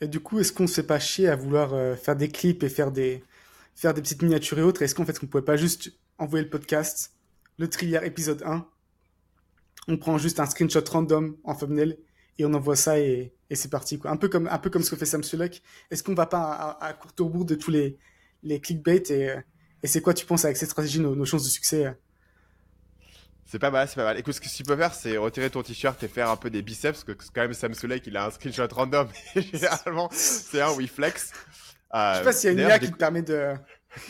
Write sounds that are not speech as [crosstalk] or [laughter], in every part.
Et du coup, est-ce qu'on se fait pas chier à vouloir euh, faire des clips et faire des, faire des petites miniatures et autres? Est-ce qu'en fait, on pouvait pas juste envoyer le podcast, le thriller épisode 1 On prend juste un screenshot random en thumbnail et on envoie ça et, et c'est parti. Quoi. Un, peu comme, un peu comme ce que fait Sam Sulek. Est-ce qu'on va pas à, à, court bout de tous les, les clickbait et, et c'est quoi, tu penses, avec cette stratégie, nos, nos chances de succès c'est pas mal, c'est pas mal. Écoute, ce que tu peux faire, c'est retirer ton t-shirt et faire un peu des biceps, parce que quand même Sam Sulek, il a un screenshot random. [laughs] généralement, c'est un où il flex. Euh, je sais pas s'il y a une IA [laughs] qui te permet de.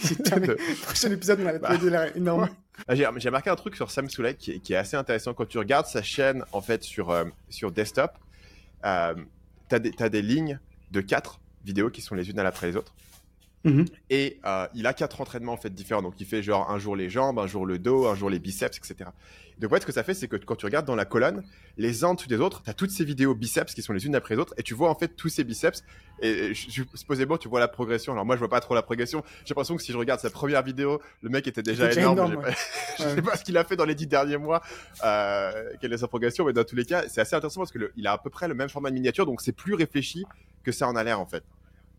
qui te permet... Prochain épisode, on a bah... énorme. J'ai remarqué un truc sur Sam Sulek qui, qui, est assez intéressant. Quand tu regardes sa chaîne, en fait, sur, euh, sur desktop, euh, t'as des, as des lignes de quatre vidéos qui sont les unes à l'après les autres. Mhm. Et euh, il a quatre entraînements en fait différents. Donc il fait genre un jour les jambes, un jour le dos, un jour les biceps, etc. Donc en fait, ce que ça fait, c'est que quand tu regardes dans la colonne, les uns dessus des autres, tu as toutes ces vidéos biceps qui sont les unes après les autres, et tu vois en fait tous ces biceps. Et, supposément, tu vois la progression. Alors moi, je vois pas trop la progression. J'ai l'impression que si je regarde sa première vidéo, le mec était déjà énorme. [laughs] je sais pas ce qu'il a fait dans les dix derniers mois, euh, quelle est sa progression, mais dans tous les cas, c'est assez intéressant parce que il a à peu près le même format de miniature, donc c'est plus réfléchi que ça en a l'air en fait.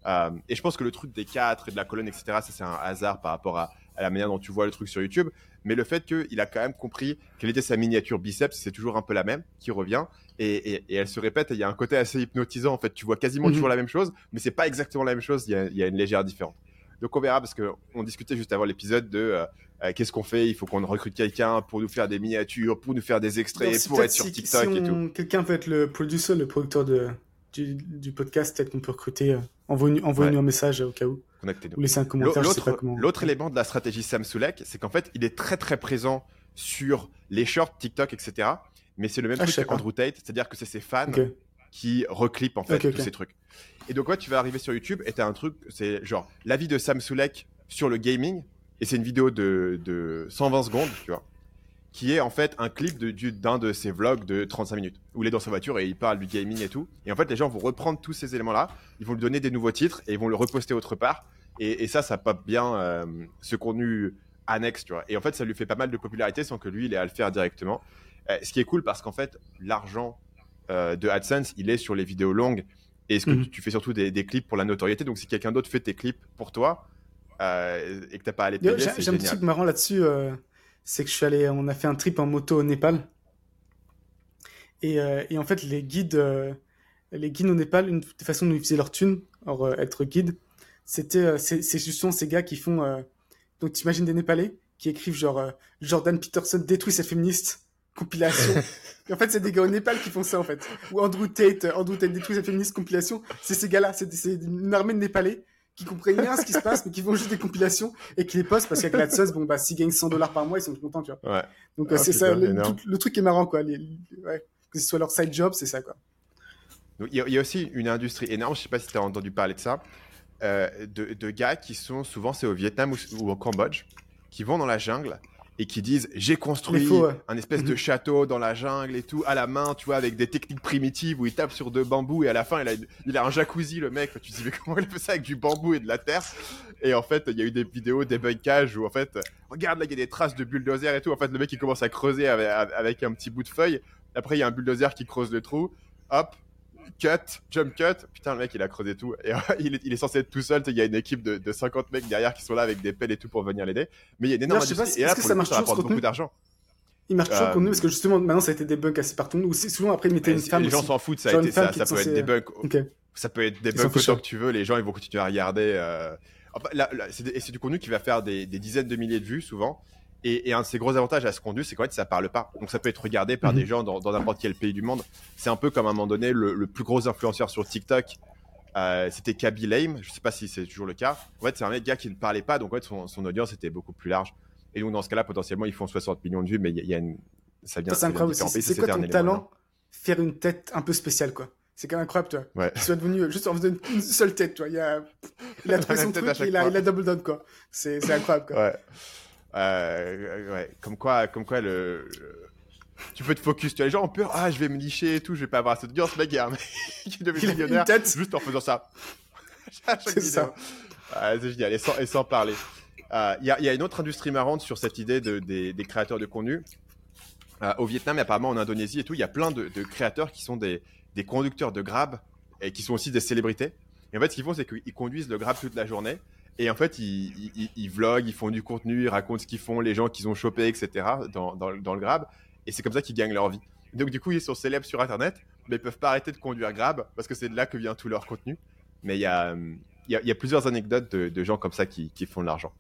Euh, et je pense que le truc des quatre et de la colonne, etc., ça c'est un hasard par rapport à, la manière dont tu vois le truc sur YouTube. Mais le fait qu'il a quand même compris quelle était sa miniature biceps, c'est toujours un peu la même qui revient. Et, elle se répète. Et il y a un côté assez hypnotisant. En fait, tu vois quasiment mhm. toujours la même chose, mais c'est pas exactement la même chose. Il y a, une légère différence. Donc on verra parce qu'on discutait juste avant l'épisode de euh, euh, qu'est-ce qu'on fait? Il faut qu'on recrute quelqu'un pour nous faire des miniatures, pour nous faire des extraits, pour être sur TikTok et tout. Quelqu'un peut être le producer, le producteur de, du, podcast, peut-être qu'on peut recruter. Euh, envoyez-nous un message au cas où. Ou laissez un commentaire. L'autre élément de la stratégie Sam Sulek, c'est qu'en fait, il est très très présent sur les shorts, TikTok, etc. Mais c'est le même ah, truc qu'Andrew Tate, c'est-à-dire que c'est ses fans qui reclippent en fait tous ces trucs. Et donc, ouais, tu vas arriver sur YouTube et tu as un truc, c'est genre l'avis de Sam Sulek sur le gaming. Et c'est une vidéo de, de 120 secondes, tu vois qui est en fait un clip d'un de, ses vlogs de 35 minutes où il est dans sa voiture et il parle du gaming et tout. Et en fait, les gens vont reprendre tous ces éléments-là, ils vont lui donner des nouveaux titres et ils vont le reposter autre part. Et, ça, ça pop bien euh, ce contenu annexe, tu vois. Et en fait, ça lui fait pas mal de popularité sans que lui, il ait à le faire directement. Euh, ce qui est cool parce qu'en fait, l'argent euh, de AdSense, il est sur les vidéos longues. Et ce que mhm. tu, fais surtout des, clips pour la notoriété. Donc, si quelqu'un d'autre fait tes clips pour toi et que t'as pas à les payer, J'ai un petit truc marrant là-dessus c'est que je suis allé, on a fait un trip en moto au Népal. Et, euh, et en fait, les guides, euh, les guides au Népal, une des façons dont ils faisaient leur thune, or euh, être guide, c'était, c'est, justement ces gars qui font, donc tu imagines des Népalais qui écrivent genre Jordan Peterson détruit ses féministes compilation. [laughs] et en fait, c'est des gars au Népal qui font ça en fait. Ou Andrew Tate, Andrew Tate détruit ses féministes compilation. C'est ces gars-là, c'est, c'est une armée de Népalais qui comprennent rien ce qui se passe, mais qui font juste des compilations et qui les postent parce qu'avec l'AdSense, bon, bah, s'ils gagnent 100 dollars par mois, ils sont contents, tu vois. Ouais. Donc, ah, c'est ça, le, truc est marrant, quoi. Les, ouais, que ce soit leur side job, c'est ça, quoi. il y, a aussi une industrie énorme, je sais pas si tu as entendu parler de ça, euh, de, de, gars qui sont souvent, c'est au Vietnam ou, au Cambodge, qui vont dans la jungle et qui disent j'ai construit un espèce de mhm. château dans la jungle et tout à la main, tu vois, avec des techniques primitives où il tape sur deux bambous et à la fin il a, il a un jacuzzi le mec. Tu te dis mais comment il fait ça avec du bambou et de la terre? Et en fait il y a eu des vidéos des bunkages où en fait regarde là il y a des traces de bulldozer et tout. En fait le mec il commence à creuser avec, avec un petit bout de feuille. Après il y a un bulldozer qui creuse le trou. Hop, cut, jump cut. Putain, le mec, il a creusé tout. Et [laughs] il, est, il, est, censé être tout seul. Il y a une équipe de, de, 50 mecs derrière qui sont là avec des pelles et tout pour venir l'aider. Mais il y a une énorme. Non, je sais pas, et là, que ça marche toujours beaucoup d'argent. Il marche toujours euh... nous parce que justement, maintenant, ça a été des bugs assez partout. Ou souvent, après, ils mettaient une femme. Les gens s'en foutent, ça a été ça. Ça peut être des bugs. Ça peut être des bugs autant que tu veux. Les gens, ils vont continuer à regarder. Euh... c'est du contenu qui va faire des, des dizaines de milliers de vues souvent. Et, un de ses gros avantages à ce contenu, c'est qu'en fait, ça parle pas. Donc, ça peut être regardé par des mhm. gens dans n'importe quel pays du monde. C'est un peu comme à un moment donné, le, plus gros influenceur sur TikTok, euh, c'était Kaby Lame. Je sais pas si c'est toujours le cas. En fait, c'est un gars qui ne parlait pas, donc en fait, son, audience était beaucoup plus large. Et donc, dans ce cas-là, potentiellement, ils font 60 millions de vues, mais il y, a une. Ça vient. C'est incroyable. C'est quoi ton talent Faire une tête un peu spéciale, quoi. C'est quand même incroyable, toi. Ouais. Tu sois devenu juste en faisant une seule tête, toi. Il, a, il a [laughs] trouvé son truc et il a, il a double down, quoi. C'est incroyable, quoi. Ouais. Euh, ouais, comme quoi, comme quoi le, tu peux te focus. Tu as les gens ont peur. Ah, je vais me nicher et tout. Je vais pas avoir cette audience. Mec, il qui devient millionnaire juste en faisant ça. [laughs] c'est ça. Ah, c'est génial. Et sans, et sans parler. Il euh, y, a, y, a, une autre industrie marrante sur cette idée de, des, des créateurs de contenu. Euh, au Vietnam et apparemment en Indonésie et tout, il y a plein de, de, créateurs qui sont des, des conducteurs de Grab et qui sont aussi des célébrités. Et en fait, ce qu'ils font, c'est qu'ils conduisent le Grab toute la journée. Et en fait, ils, ils, ils, vloguent, ils font du contenu, ils racontent ce qu'ils font, les gens qu'ils ont chopés, etc. dans, le Grab. Et c'est comme ça qu'ils gagnent leur vie. Donc, du coup, ils sont célèbres sur Internet, mais ils peuvent pas arrêter de conduire Grab parce que c'est de là que vient tout leur contenu. Mais il y a, a, plusieurs anecdotes de, de gens comme ça qui, qui font de l'argent.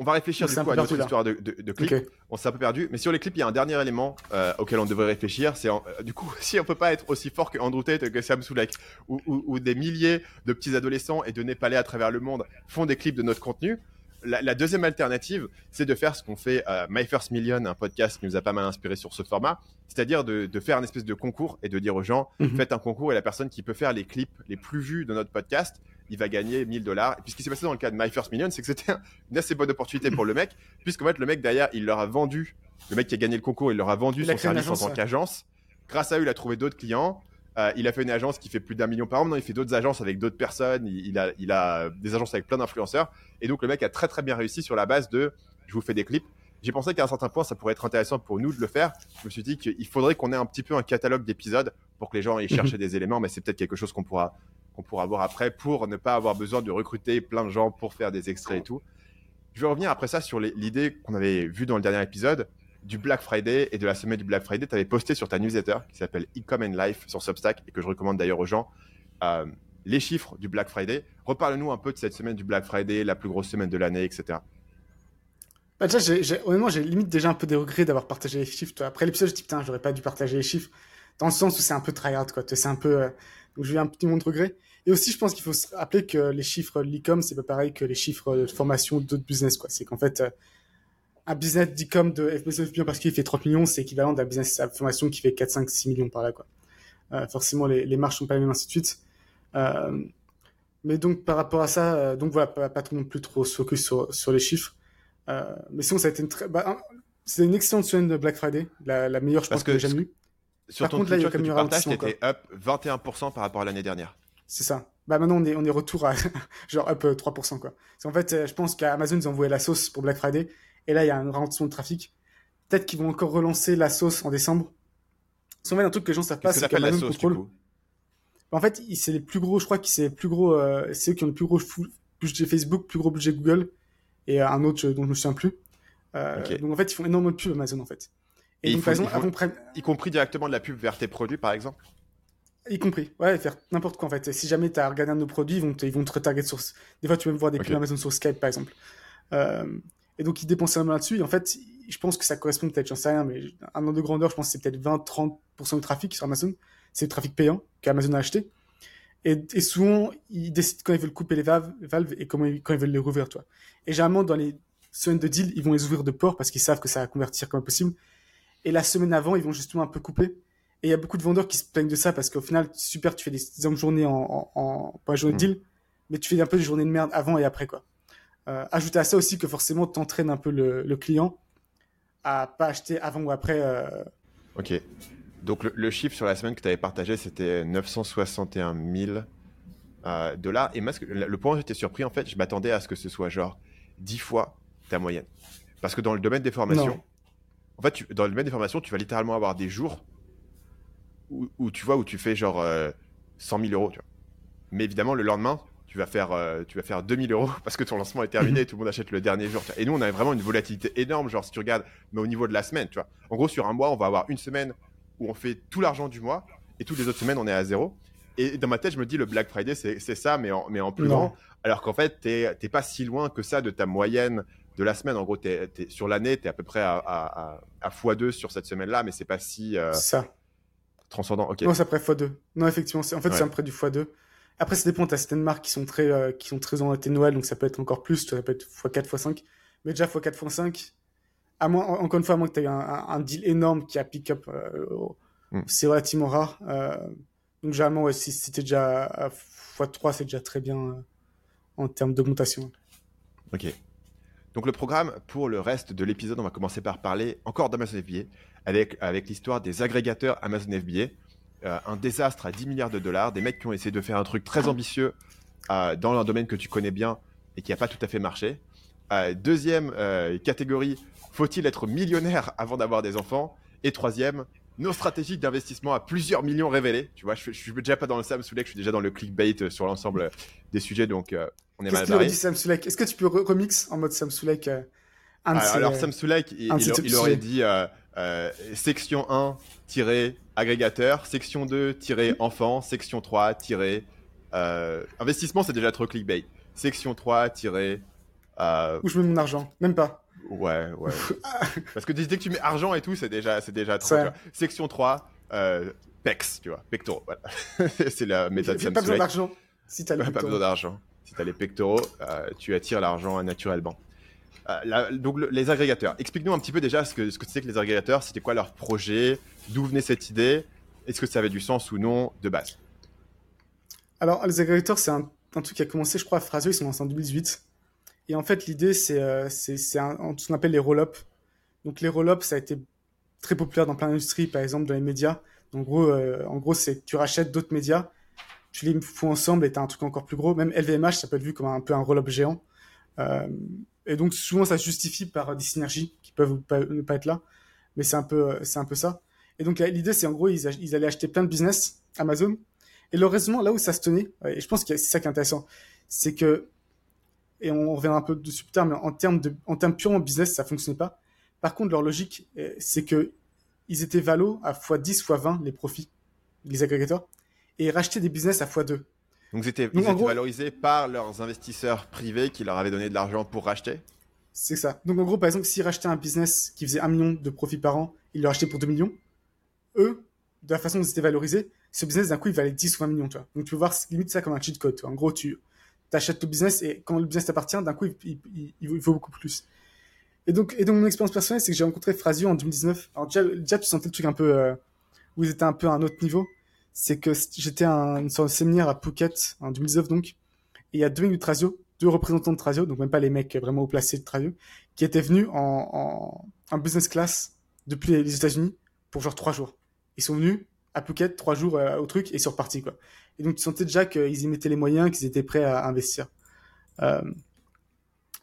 On va réfléchir du coup à notre histoire de, de, clips. On s'est un peu perdu, mais sur les clips, il y a un dernier élément euh, auquel on devrait réfléchir. C'est euh, du coup, [laughs] si on peut pas être aussi fort que Andrew Tate, que Sam Sulek, ou, des milliers de petits adolescents et de Népalais à travers le monde font des clips de notre contenu, la, deuxième alternative, c'est de faire ce qu'on fait euh, My First Million, un podcast qui nous a pas mal inspiré sur ce format, c'est-à-dire de, faire un espèce de concours et de dire aux gens, mhm. faites un concours et la personne qui peut faire les clips les plus vus de notre podcast il va gagner 1000 dollars. Et puis ce qui s'est passé dans le cas de My First Million, c'est que c'était une assez bonne opportunité pour le mec, [laughs] puisqu'en fait, le mec derrière, il leur a vendu, le mec qui a gagné le concours, il leur a vendu son service en tant qu'agence. Grâce à eux, il a trouvé d'autres clients. Euh, il a fait une agence qui fait plus d'un million par an. Maintenant, il fait d'autres agences avec d'autres personnes. Il, a, il a des agences avec plein d'influenceurs. Et donc, le mec a très très bien réussi sur la base de je vous fais des clips. J'ai pensé qu'à un certain point, ça pourrait être intéressant pour nous de le faire. Je me suis dit qu'il faudrait qu'on ait un petit peu un catalogue d'épisodes pour que les gens aillent [laughs] chercher des éléments, mais c'est peut-être quelque chose qu'on pourra qu'on pourra voir après pour ne pas avoir besoin de recruter plein de gens pour faire des extraits et tout. Je vais revenir après ça sur l'idée qu'on avait vue dans le dernier épisode du Black Friday et de la semaine du Black Friday. Tu avais posté sur ta newsletter qui s'appelle Ecom and Life sur Substack et que je recommande d'ailleurs aux gens. Euh, les chiffres du Black Friday. Reparle-nous un peu de cette semaine du Black Friday, la plus grosse semaine de l'année, etc. Bah honnêtement, j'ai limite déjà un peu des regrets d'avoir partagé les chiffres. Après l'épisode, je dis putain, j'aurais pas dû partager les chiffres. Dans le sens où c'est un peu tryhard, quoi. C'est un peu. Euh, donc j'ai un petit moment de regret. Et aussi, je pense qu'il faut se rappeler que les chiffres l'e-com, c'est pas pareil que les chiffres de formation d'autres business, quoi. C'est qu'en fait, euh, un business d'e-com de FBSF parce qu'il fait 30 millions, c'est équivalent d'un business de formation qui fait 4, 5, 6 millions par là, quoi. Euh, forcément, les, les marges sont pas les mêmes, ainsi de suite. Euh, mais donc, par rapport à ça, euh, donc voilà, pas, pas trop non plus trop se focus sur, sur les chiffres. Mais sinon, ça a été une très, bah, c'est une excellente semaine de Black Friday, la, la meilleure, je pense, que, que j'ai jamais eue. Sur Par ton contre, là, il y a quand même tu partages, t'étais up 21% par rapport à l'année dernière. C'est ça. Bah maintenant on est on est retour à [laughs] genre up 3% euh, quoi. En fait, euh, je pense qu'Amazon ils ont envoyé la sauce pour Black Friday et là il y a un ralentissement de trafic. Peut-être qu'ils vont encore relancer la sauce en décembre. C'est en fait un truc que les gens savent pas, c'est qu'Amazon contrôle. Bah, en fait, c'est les plus gros, je crois que c'est les plus gros, euh, c'est eux qui ont le plus gros budget Facebook, plus gros budget Google et un autre dont je me souviens plus. Donc en fait, ils font énormément de pub Amazon en fait. Et, donc, par exemple, y compris directement de la pub vers tes produits, par exemple? Y compris, ouais, faire n'importe quoi en fait. Si jamais tu as regardé un de nos produits, ils vont te, ils vont te retargeter sur. Des fois, tu peux même voir des pubs Amazon sur Skype par exemple. Euh, et donc, ils dépensent un là-dessus. Et en fait, je pense que ça correspond peut-être, j'en sais rien, mais un an de grandeur, je pense que c'est peut-être 20-30% du trafic sur Amazon. C'est le trafic payant qu'Amazon a acheté. Et, et, souvent, ils décident quand ils veulent couper les valves, et comment quand ils veulent les rouvrir, toi. Et généralement, dans les semaines de deal, ils vont les ouvrir de port parce qu'ils savent que ça va convertir comme possible. Et la semaine avant, ils vont justement un peu couper et il y a beaucoup de vendeurs qui se plaignent de ça parce qu'au final, super, tu fais des exemples journées en, en, en pas journée de mm. deal, mais tu fais un peu des journées de merde avant et après, quoi. Euh, ajouter à ça aussi que forcément, t'entraînes un peu le, le, client à pas acheter avant ou après. Euh... Ok. Donc le, chiffre sur la semaine que tu avais partagé, c'était 961 000 euh, dollars. Et moi, le point où j'étais surpris, en fait, je m'attendais à ce que ce soit genre 10 fois ta moyenne. Parce que dans le domaine des formations, en fait, tu, dans le domaine des formations, tu vas littéralement avoir des jours où, tu vois, où tu fais genre 100 euh, 000 euros, tu vois. Mais évidemment, le lendemain, tu vas faire, euh, tu vas faire 2000 euros [laughs] parce que ton lancement est terminé et tout le monde achète le dernier jour. Et nous, on a vraiment une volatilité énorme, genre si tu regardes, mais au niveau de la semaine, tu vois. En gros, sur un mois, on va avoir une semaine où on fait tout l'argent du mois et toutes les autres semaines, on est à zéro. Et dans ma tête, je me dis, le Black Friday, c'est ça, mais en, mais en plus grand. Alors qu'en fait, t'es pas si loin que ça de ta moyenne de la semaine. En gros, es, sur l'année, tu es à peu près à, à, à, x2 sur cette semaine-là, mais c'est pas si. Euh, ça transcendant. Ok. Non, c'est après x2. Non, effectivement, en fait, c'est après du x2. Après, ça dépend. T'as certaines marques qui sont très, euh, qui sont très Noël, donc ça peut être encore plus. Ça peut être x4, x5. Mais déjà x4, x5. À moins, encore une fois, à moins que tu aies un, un, deal énorme qui a pick-up, euh, hmm. c'est relativement rare. Euh, donc, généralement, ouais, si c'était déjà à x3, c'est déjà très bien euh, en termes d'augmentation. Ok. Donc, le programme pour le reste de l'épisode, on va commencer par parler encore d'Amazon FBA avec, avec l'histoire des agrégateurs Amazon FBA. Euh, un désastre à 10 milliards de dollars, des mecs qui ont essayé de faire un truc très ambitieux euh, dans un domaine que tu connais bien et qui n'a pas tout à fait marché. Euh, deuxième catégorie, faut-il être millionnaire avant d'avoir des enfants? Et troisième, nos stratégies d'investissement à plusieurs millions révélées. Tu vois, je, je suis déjà pas dans le Sam Sulek, je suis déjà dans le clickbait sur l'ensemble des sujets, donc on est mal Qu'est-ce qu'il aurait dit Sam Est-ce que tu peux re- remix en mode Sam Sulek euh, un de Alors, ses- alors, Sam Sulek, il, il- il aurait dit euh, section 1 agrégateur, section 2 enfant, section 3 euh, investissement, c'est déjà trop clickbait. Section 3 euh, Où je mets mon argent? Même pas. ouais, ouais. [laughs] Parce que dès que tu mets argent et tout, c'est déjà, c'est déjà trop. Section 3 euh, pecs, tu vois, pectoraux. Voilà. [laughs] c'est la méthode Pas Sam besoin d'argent. Si t'as pas besoin d'argent. Si tu as les pectoraux, euh, tu attires l'argent naturellement. Euh, donc le- les agrégateurs. Explique-nous un petit peu déjà ce que ce que c'est que les agrégateurs. C'était quoi leur projet? D'où venait cette idée? Est-ce que ça avait du sens ou non de base? Alors, les agrégateurs, c'est un, truc qui a commencé, je crois, à Frasio, ils sont lancés en 2018. Et en fait, l'idée, c'est euh, ce qu'on appelle les roll-up. Donc, les roll-up, ça a été très populaire dans plein d'industries, par exemple dans les médias. En gros, euh, en gros c'est tu rachètes d'autres médias, tu les fous ensemble et tu as un truc encore plus gros. Même LVMH, ça peut être vu comme un peu un roll-up géant. Euh, et donc, souvent, ça justifie par des synergies qui peuvent pas- ne pas être là. Mais c'est un, peu, euh, ça. Et donc, l'idée, c'est en gros, ils, allaient acheter plein de business Amazon. Et le raisonnement, là où ça se tenait, ouais, et je pense que c'est ça qui est intéressant, c'est que, et on reviendra un peu dessus plus tard, mais en termes, termes purement business, ça fonctionnait pas. Par contre, leur logique, euh, c'est que ils étaient valo à x10, x20 les profits, les agrégateurs, et ils rachetaient des business à x2. Donc ils étaient, Donc, ils en étaient gros- valorisés par leurs investisseurs privés qui leur avaient donné de l'argent pour racheter. C'est ça. Donc en gros, par exemple, s'ils rachetaient un business qui faisait 1 million de profit par an, ils le rachetaient pour 2 millions. Eux, de la façon dont c'était valorisé, ce business d'un coup, il valait 10 ou 20 millions. Tu vois. Donc tu peux voir limite ça comme un cheat code. En gros, tu achètes le business et quand le business t'appartient, d'un coup, il, il- il- il vaut- il vaut beaucoup plus. Et donc, et donc mon expérience personnelle, c'est que j'ai rencontré Frasio en 2019. Alors déjà, déjà, tu sentais le truc un peu euh, où ils étaient un peu à un autre niveau. C'est que j'étais un, sorte de séminaire à Phuket en 2019 donc. Et il y a deux mecs de Trasio, deux représentants de Trasio, donc même pas les mecs vraiment haut placés de Trasio, qui étaient venus en, business class depuis les, États-Unis pour genre trois jours. Ils sont venus à Phuket trois jours euh, au truc et sont repartis quoi. Et donc tu sentais déjà qu'ils y mettaient les moyens, qu'ils étaient prêts à investir. Euh,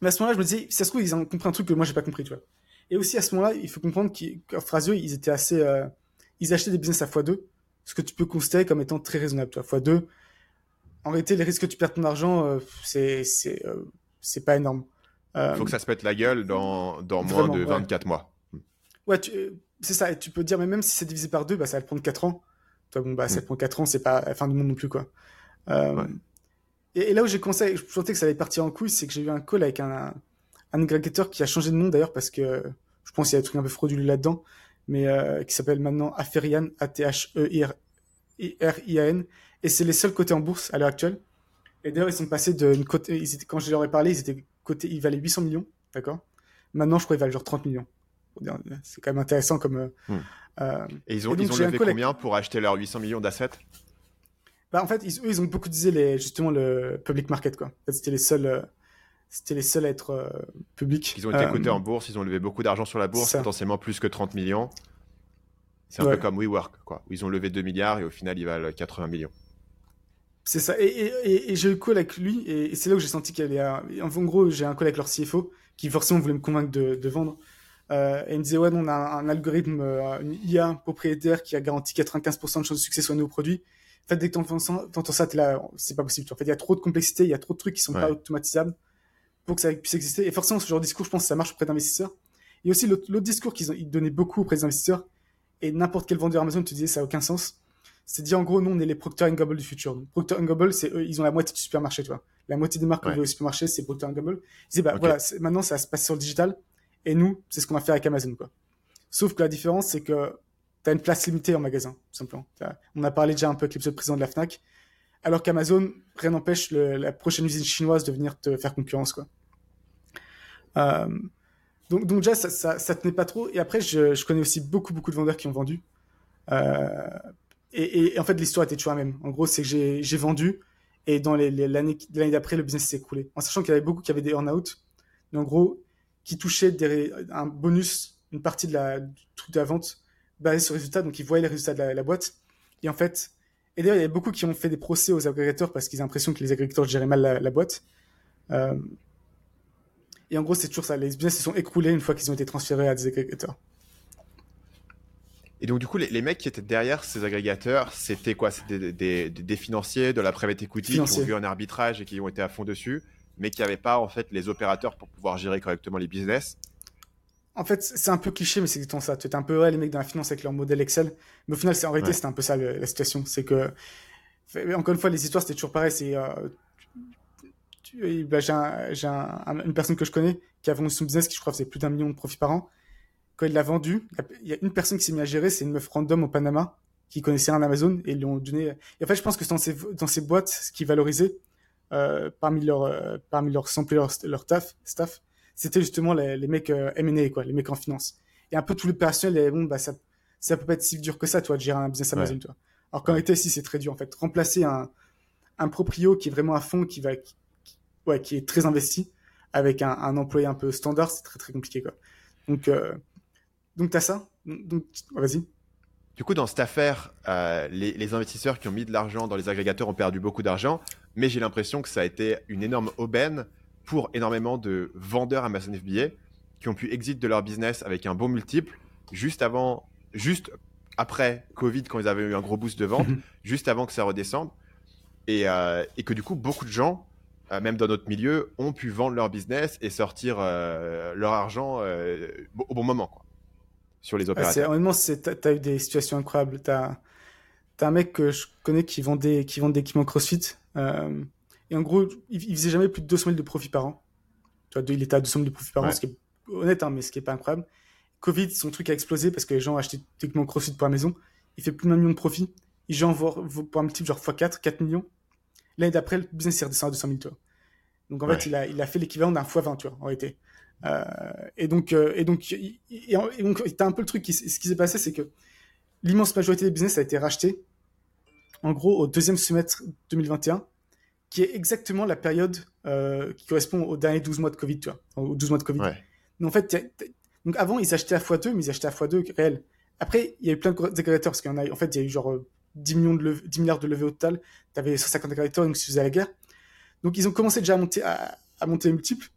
Mais à ce moment-là, je me disais, si ça se trouve, ils ont compris un truc que moi j'ai pas compris, tu vois. Et aussi à ce moment-là, il faut comprendre qu'ils- qu'à Frasio, ils étaient assez, euh, ils achetaient des business à x2, ce que tu peux considérer comme étant très raisonnable, tu vois. x2, en réalité, les risques que tu perds ton argent, euh, c'est, c'est, euh, c'est pas énorme. Euh, Il faut que ça se pète la gueule dans, dans moins de ouais. 24 mois. Ouais, euh, c'est ça. Et tu peux dire, mais même si c'est divisé par deux, bah, ça va te prendre 4 ans. Toi, bon, bah, ça Mm. te prend 4 ans, c'est pas la fin du monde non plus, quoi. Euh, Ouais. et, et là où j'ai commencé, je sentais que ça allait partir en couille, c'est que j'ai eu un call avec un, un, un agrégateur qui a changé de nom d'ailleurs parce que je pense qu'il y a des trucs un peu frauduleux là-dedans, mais euh, qui s'appelle maintenant Aferian, A-T-H-E-R-I-A-N. Et c'est les seuls cotés en bourse à l'heure actuelle. Et d'ailleurs, ils sont passés d'une côté, ils étaient, quand je leur ai parlé, ils étaient cotés, ils valaient 800 millions, d'accord? Maintenant, je crois qu'ils valent genre 30 millions. C'est quand même intéressant comme. euh, Hmm. euh, Et ils ont, Et donc, ils ont levé combien pour acheter leurs 800 millions d'assets? Bah, en fait, ils, eux, ils ont beaucoup utilisé les, justement le public market, quoi. En fait, c'était les seuls, c'était les seuls à être euh, publics. Ils ont été Euh, cotés en bourse, ils ont levé beaucoup d'argent sur la bourse, ça. potentiellement plus que 30 millions. C'est un Ouais. peu comme WeWork, quoi. où Ils ont levé 2 milliards et au final, ils valent 80 millions. C'est ça. Et, et, et, et j'ai eu le call avec lui, et, c'est là où j'ai senti qu'il y avait. un- En gros, j'ai un call avec leur CFO qui forcément voulait me convaincre de, de vendre. Euh, et il me disait ouais, on a un, un algorithme, euh, une IA propriétaire qui a garanti 95% de chances de succès sur nos produits. En fait, dès que t'entends ça, t'es là, c'est pas possible. En fait, il y a trop de complexité, il y a trop de trucs qui sont pas automatisables pour que ça puisse exister. Et forcément, ce genre de discours, je pense, ça marche auprès d'investisseurs. Et aussi, l'autre discours qu'ils donnaient beaucoup auprès des investisseurs, et n'importe quel vendeur Amazon te disait ça a aucun sens. C'est dire en gros, nous on est les Procter Gamble du futur. Donc, Procter Gamble, c'est eux, ils ont la moitié du supermarché, tu vois. La moitié des marques qu'on Ouais. au supermarché, c'est Procter Gamble. Ils disaient bah voilà, maintenant ça va se passer sur le digital, et nous, c'est ce qu'on va faire avec Amazon, quoi. Sauf que la différence, c'est que tu as une place limitée en magasin, tout simplement. On a parlé déjà un peu avec l'épisode précédent de la Fnac, alors qu'Amazon, rien n'empêche la prochaine usine chinoise de venir te faire concurrence, quoi. Euh, donc, déjà, ça, ça, ça tenait pas trop. Et après, je, connais aussi beaucoup, beaucoup de vendeurs qui ont vendu. Euh, et, en fait, l'histoire était toujours la même. En gros, c'est que j'ai vendu et dans l'année d'après, le business s'est écroulé. En sachant qu'il y avait beaucoup qui avaient des earn-out, en gros, qui touchaient un bonus, une partie de la, de la vente basé sur les résultats. Donc, ils voyaient les résultats de la, boîte. Et en fait, et d'ailleurs, il y avait beaucoup qui ont fait des procès aux agrégateurs parce qu'ils ont l'impression que les agrégateurs géraient mal la, la boîte. Euh, et en gros, c'est toujours ça. Les business se sont écroulés une fois qu'ils ont été transférés à des agrégateurs. Et donc, du coup, les, mecs qui étaient derrière ces agrégateurs, c'était quoi? C'était des, financiers de la private equity qui ont vu un arbitrage et qui ont été à fond dessus, mais qui n'avaient pas, en fait, les opérateurs pour pouvoir gérer correctement les business? En fait, c'est un peu cliché, mais c'est exactement ça. Tu es un peu ouais, les mecs dans la finance avec leur modèle Excel. Mais au final, en réalité, c'était un peu ça la situation. C'est que, encore une fois, les histoires, c'était toujours pareil. C'est. Euh, bah, j'ai une personne que je connais qui a vendu son business qui, je crois, faisait plus d'un million de profits par an quand il l'a vendu, il y a une personne qui s'est mise à gérer, c'est une meuf random au Panama qui connaissait un Amazon et ils lui ont donné. Et en fait, je pense que dans ces, dans ces boîtes, ce qui valorisait euh, parmi leurs euh, parmi leurs employés, leur, taf, staff, c'était justement les, les mecs euh, M&A quoi, les mecs en finance. Et un peu tout le personnel, bon bah ça ça peut pas être si dur que ça, toi, de gérer un business Amazon, toi. Alors qu'en réalité, si c'est très dur en fait, remplacer un un proprio qui est vraiment à fond, qui va qui, ouais, qui est très investi avec un, un employé un peu standard, c'est très très compliqué quoi. Donc euh, donc, tu as ça? Donc, vas-y. Du coup, dans cette affaire, euh, les, investisseurs qui ont mis de l'argent dans les agrégateurs ont perdu beaucoup d'argent, mais j'ai l'impression que ça a été une énorme aubaine pour énormément de vendeurs Amazon FBA qui ont pu exit de leur business avec un bon multiple juste avant, juste après Covid, quand ils avaient eu un gros boost de vente, [laughs] juste avant que ça redescende. Et, euh, que du coup, beaucoup de gens, euh, même dans notre milieu, ont pu vendre leur business et sortir leur argent au bon moment. Quoi sur les opérateurs. honnêtement, tu as eu des situations incroyables. Tu as, un mec que je connais qui vendait, qui vend des équipements CrossFit. Euh, et en gros, il, faisait jamais plus de 200 000 de profit par an. Tu vois, il était à 200 000 de profit par an, ce qui est honnête, hein, mais ce qui est pas incroyable. Covid, son truc a explosé parce que les gens ont acheté des équipements CrossFit pour la maison. Il fait plus d'un million de profit. Il gens pour un multiple genre x4, 4 millions. L'année d'après, le business est redescendu à 200 000, tu vois. Donc en fait, il a, il a fait l'équivalent d'un x20, tu vois, en réalité. Euh, et donc, euh, et donc, et, donc, t'as un peu le truc. Qui, ce qui s'est passé, c'est que l'immense majorité des business a été racheté, en gros, au deuxième semestre 2021, qui est exactement la période euh, qui correspond aux derniers 12 mois de Covid, tu vois, aux 12 mois de Covid. Mais en fait, donc avant, ils achetaient à x2, mais ils achetaient à x2 réel. Après, il y a eu plein d'agrégateurs, parce qu'il y en a, en fait, il y a eu genre 10, millions de 10 milliards de levées au total. Tu avais 150 agrégateurs, donc ils faisaient la guerre. Donc, ils ont commencé déjà à monter, à, à monter multiples.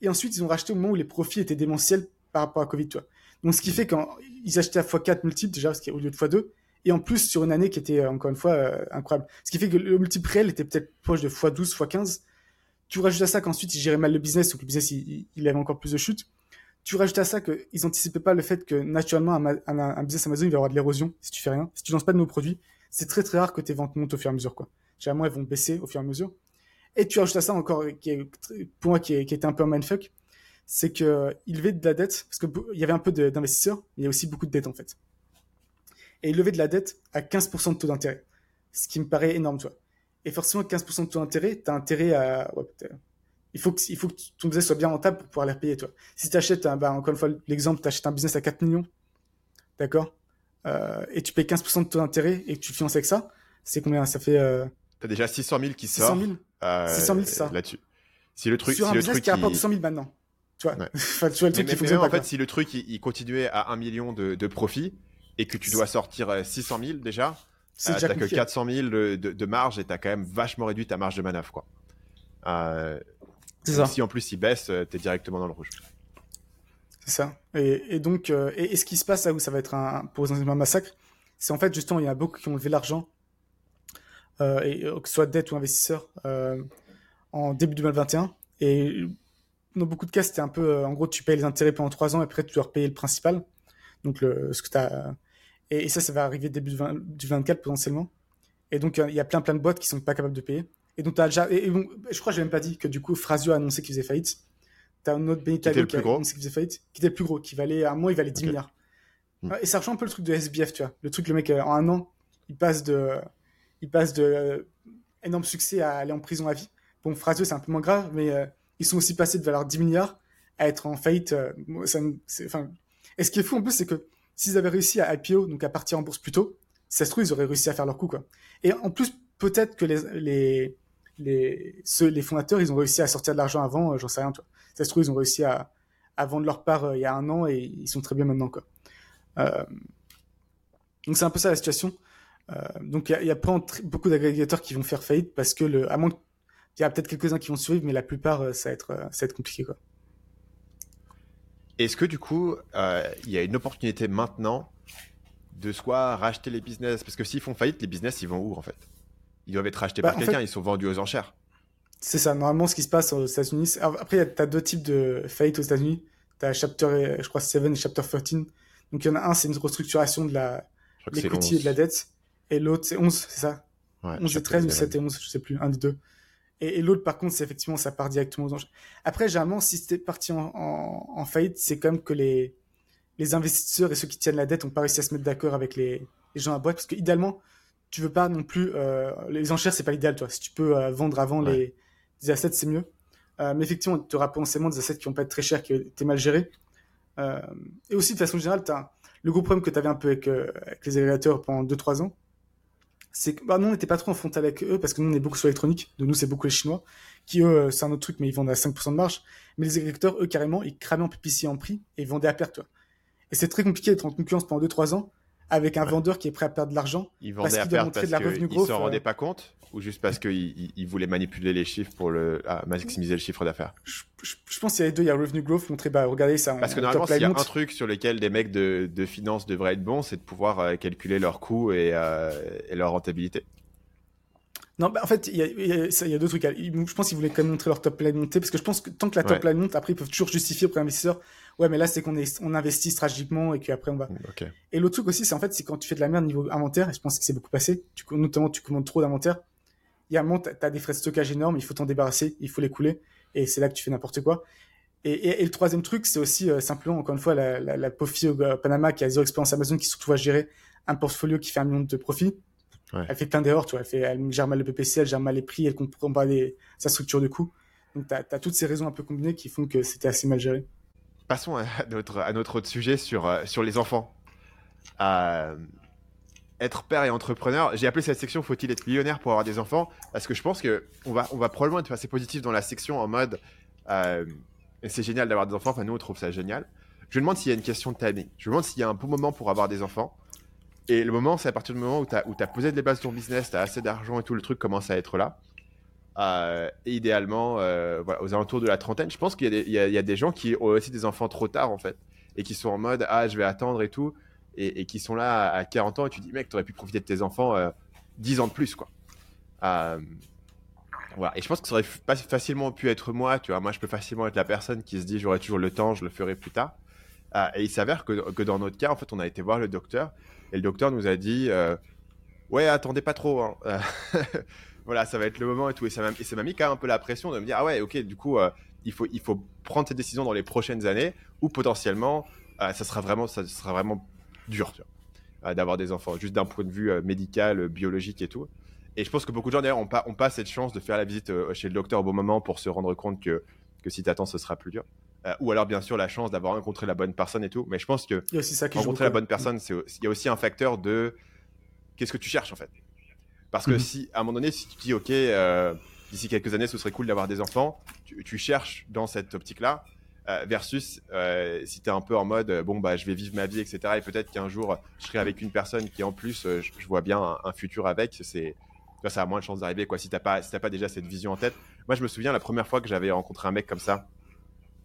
Et ensuite, ils ont racheté au moment où les profits étaient démentiels par rapport à Covid, tu vois. Donc, ce qui fait qu'ils achetaient à x4 multiples, déjà, au lieu de x2, et en plus sur une année qui était, euh, encore une fois, euh, incroyable. Ce qui fait que le multiple réel était peut-être proche de x12, x15. Tu rajoutes à ça qu'ensuite, ils géraient mal le business, donc le business, il, avait encore plus de chutes. Tu rajoutes à ça qu'ils anticipaient pas le fait que, naturellement, un, business Amazon, il va y avoir de l'érosion si tu fais rien. Si tu lances pas de nouveaux produits, c'est très très rare que tes ventes montent au fur et à mesure, quoi. Généralement, elles vont baisser au fur et à mesure. Et tu rajoutes à ça encore, qui est, pour moi, qui, est, qui était un peu un mindfuck, c'est qu'il levait de la dette, parce qu'il y avait un peu d'investisseurs, mais il y a aussi beaucoup de dettes en fait. Et il levait de la dette à 15% de taux d'intérêt, ce qui me paraît énorme, toi. Et forcément, 15% de taux d'intérêt, tu as intérêt à. il, faut que, il faut que ton business soit bien rentable pour pouvoir les repayer, toi. Si tu achètes, bah, encore une fois, l'exemple, tu achètes un business à 4 millions, d'accord euh, Et tu payes 15% de taux d'intérêt et que tu finances avec ça, c'est combien? Ça fait. Euh... Tu as déjà 600 000 qui sortent. 600 000 euh, 600 000, c'est ça. Là-dessus. Si le truc, Sur si un le business truc qui rapporte 200 000 maintenant. Tu vois, [laughs] enfin, tu vois le truc mais, en fait, si le truc il, continuait à 1 million de, de profit et que tu dois sortir 600 euh, 000 déjà, euh, t'as que 400 000 de, de, marge et t'as quand même vachement réduit ta marge de manœuvre, quoi. Euh, ça. Si en plus il baisse, euh, t'es directement dans le rouge. Et, donc, euh, et, ce qui se passe là où ça va être un, un massacre, c'est en fait justement il y a beaucoup qui ont levé l'argent, et que ce soit dette ou investisseur, en début 2021. Et dans beaucoup de cas, c'était un peu, euh, en gros, tu payes les intérêts pendant trois ans et après tu dois repayer le principal. Donc, ce que as, et, ça, ça va arriver début du 24 potentiellement. Et donc, il y a plein, plein de boîtes qui sont pas capables de payer. Et donc, as déjà, et, je crois que j'ai même pas dit que du coup, Frasio a annoncé qu'il faisait faillite. T'as un autre Benitago qui, faisait faillite, qui était le plus gros, qui valait, à un mois, il valait 10 milliards. Hmm. Et ça rejoint un peu le truc de SBF, tu vois. Le truc, le mec, euh, en un an, il passe de, il passe de euh, énorme succès à aller en prison à vie. Bon, Frasio, c'est un peu moins grave, mais ils sont aussi passés de valeur 10 milliards à être en faillite. Euh, ça, enfin, et ce qui est fou en plus, c'est que s'ils avaient réussi à IPO, donc à partir en bourse plus tôt, si ça se trouve, ils auraient réussi à faire leur coup, quoi. Et en plus, peut-être que les, les, les, ceux, les fondateurs, ils ont réussi à sortir de l'argent avant, euh, j'en sais rien, toi. Si ça se trouve, ils ont réussi à, à vendre leur part euh, il y a un an et ils sont très bien maintenant, quoi. Euh, donc c'est un peu ça la situation. Euh, donc il y a, y a beaucoup d'agrégateurs qui vont faire faillite parce que le, à moins il y a peut-être quelques-uns qui vont survivre, mais la plupart, ça va être, ça va être compliqué. Quoi. Est-ce que du coup, il y a une opportunité maintenant de soit racheter les business, parce que s'ils font faillite, les business, ils vont où en fait? Ils doivent être rachetés Bah, par quelqu'un, fait- ils sont vendus aux enchères. C'est ça, normalement, ce qui se passe aux États-Unis. alors, Après, tu as deux types de faillites aux États-Unis. Tu as Chapter, euh, je crois, 7 et Chapter 13. Donc, il y en a un, c'est une restructuration de la, et 11. de la dette. Et l'autre, c'est 11, c'est ça? Ouais, 11 et chapter 13 ou 11. 7 et 11, je sais plus, un des deux. Et, et l'autre, par contre, c'est effectivement, ça part directement aux enchères. Après, généralement, si c'était parti en, en, en faillite, c'est comme que les, les investisseurs et ceux qui tiennent la dette ont pas réussi à se mettre d'accord avec les, les gens à boîte. Parce que, idéalement, tu veux pas non plus, euh, les enchères, c'est pas l'idéal, toi. Si tu peux euh, vendre avant Ouais. les, les assets, c'est mieux. Euh, mais effectivement, tu auras potentiellement des assets qui vont pas être très chers, qui étaient mal gérés. Euh, et aussi, de façon générale, le gros problème que tu avais un peu avec, euh, avec les agrégateurs pendant 2-3 ans, c'est que bah, nous, on n'était pas trop en frontal avec eux parce que nous, on est beaucoup sur l'électronique. De nous, c'est beaucoup les Chinois qui, eux, c'est un autre truc, mais ils vendent à 5% de marge. Mais les agrégateurs, eux, carrément, ils cramaient en PPC en prix et ils vendaient à perte. Toi. Et c'est très compliqué d'être en concurrence pendant 2-3 ans avec un Ouais. vendeur qui est prêt à perdre de l'argent. [laughs] Ils Parce vendaient à qu'il doit montrer parce de la revenue qu'ils growth, s'en rendaient pas compte ou juste parce ils voulaient manipuler les chiffres pour le, ah, maximiser le chiffre d'affaires? Je, je- je pense qu'il y a les deux. Il y a revenue growth, montrer, bah, regardez, ça, Parce que normalement, top s'il y a un truc sur lequel des mecs de, de finance devraient être bons, c'est de pouvoir euh, calculer leurs coûts et, euh, et leur rentabilité. Non, bah, en fait, il y a, il y a- ça, il y a deux trucs. Je pense qu'ils voulaient quand même montrer leur top line monter parce que je pense que tant que la top Ouais. line monte, après, ils peuvent toujours justifier auprès d'investisseurs. Ouais, mais là, c'est qu'on est, on investit stratégiquement et qu'après, on va. Et l'autre truc aussi, c'est en fait, c'est quand tu fais de la merde niveau inventaire, et je pense que c'est beaucoup passé, tu, notamment tu commandes trop d'inventaire, il y a un moment, t'as as des frais de stockage énormes, il faut t'en débarrasser, il faut les couler, et c'est là que tu fais n'importe quoi. Et, et, et le troisième truc, c'est aussi euh, simplement, encore une fois, la, la, fille au euh, Panama qui a zéro expérience Amazon, qui se retrouve à gérer un portfolio qui fait un million de profits. Ouais. Elle fait plein d'erreurs, tu vois. Elle, fait, elle gère mal le PPC, elle gère mal les prix, elle comprend pas les, sa structure de coût. Donc, tu as, toutes ces raisons un peu combinées qui font que c'était assez mal géré. Passons [laughs] à notre, autre sujet sur, euh, les enfants. Euh, être père et entrepreneur, j'ai appelé cette section Faut-il être millionnaire pour avoir des enfants? Parce que je pense que on va, on va probablement être assez positif dans la section en mode euh, c'est génial d'avoir des enfants, enfin nous on trouve ça génial. Je me demande s'il y a une question de timing. Je me demande s'il y a un bon moment pour avoir des enfants. Et le moment, c'est à partir du moment où tu as, as posé les bases de ton business, tu as assez d'argent et tout, le truc commence à être là. Euh, et idéalement, euh, aux alentours de la trentaine, je pense qu'il y, a des- gens qui ont aussi des enfants trop tard en fait, et qui sont en mode ah je vais attendre et tout, et, qui sont là à 40 ans et tu dis mec t'aurais pu profiter de tes enfants euh, 10 ans de plus quoi. Euh, voilà, et je pense que ça aurait pas facilement pu être moi, tu vois, moi je peux facilement être la personne qui se dit j'aurai toujours le temps, je le ferai plus tard. Et il s'avère que, que dans notre cas, en fait, on a été voir le docteur, et le docteur nous a dit ouais attendez pas trop. hein. [laughs] Voilà, ça va être le moment et tout. Et ça m'a mis quand même un peu la pression de me dire, ah ouais, ok, du coup, euh, il, faut, il faut prendre ces décisions dans les prochaines années ou potentiellement, euh, ça, sera vraiment, ça sera vraiment dur euh, d'avoir des enfants, juste d'un point de vue médical, biologique et tout. Et je pense que beaucoup de gens d'ailleurs n'ont pas, ont pas cette chance de faire la visite chez le docteur au bon moment pour se rendre compte que, que si tu attends, ce sera plus dur. Euh, ou alors, bien sûr, la chance d'avoir rencontré la bonne personne et tout. Mais je pense que Il y a aussi ça qui rencontrer la bonne personne, c'est il y a aussi un facteur de qu'est-ce que tu cherches en fait? Parce que Mhm. si à un moment donné, si tu dis ok, euh, d'ici quelques années, ce serait cool d'avoir des enfants, tu, tu cherches dans cette optique-là. euh, versus euh, si tu es un peu en mode bon bah je vais vivre ma vie etc et peut-être qu'un jour je serai avec une personne qui en plus euh, je, je vois bien un, un futur avec c'est tu vois, ça a moins de chances d'arriver quoi si t'as pas si t'as pas déjà cette vision en tête moi je me souviens la première fois que j'avais rencontré un mec comme ça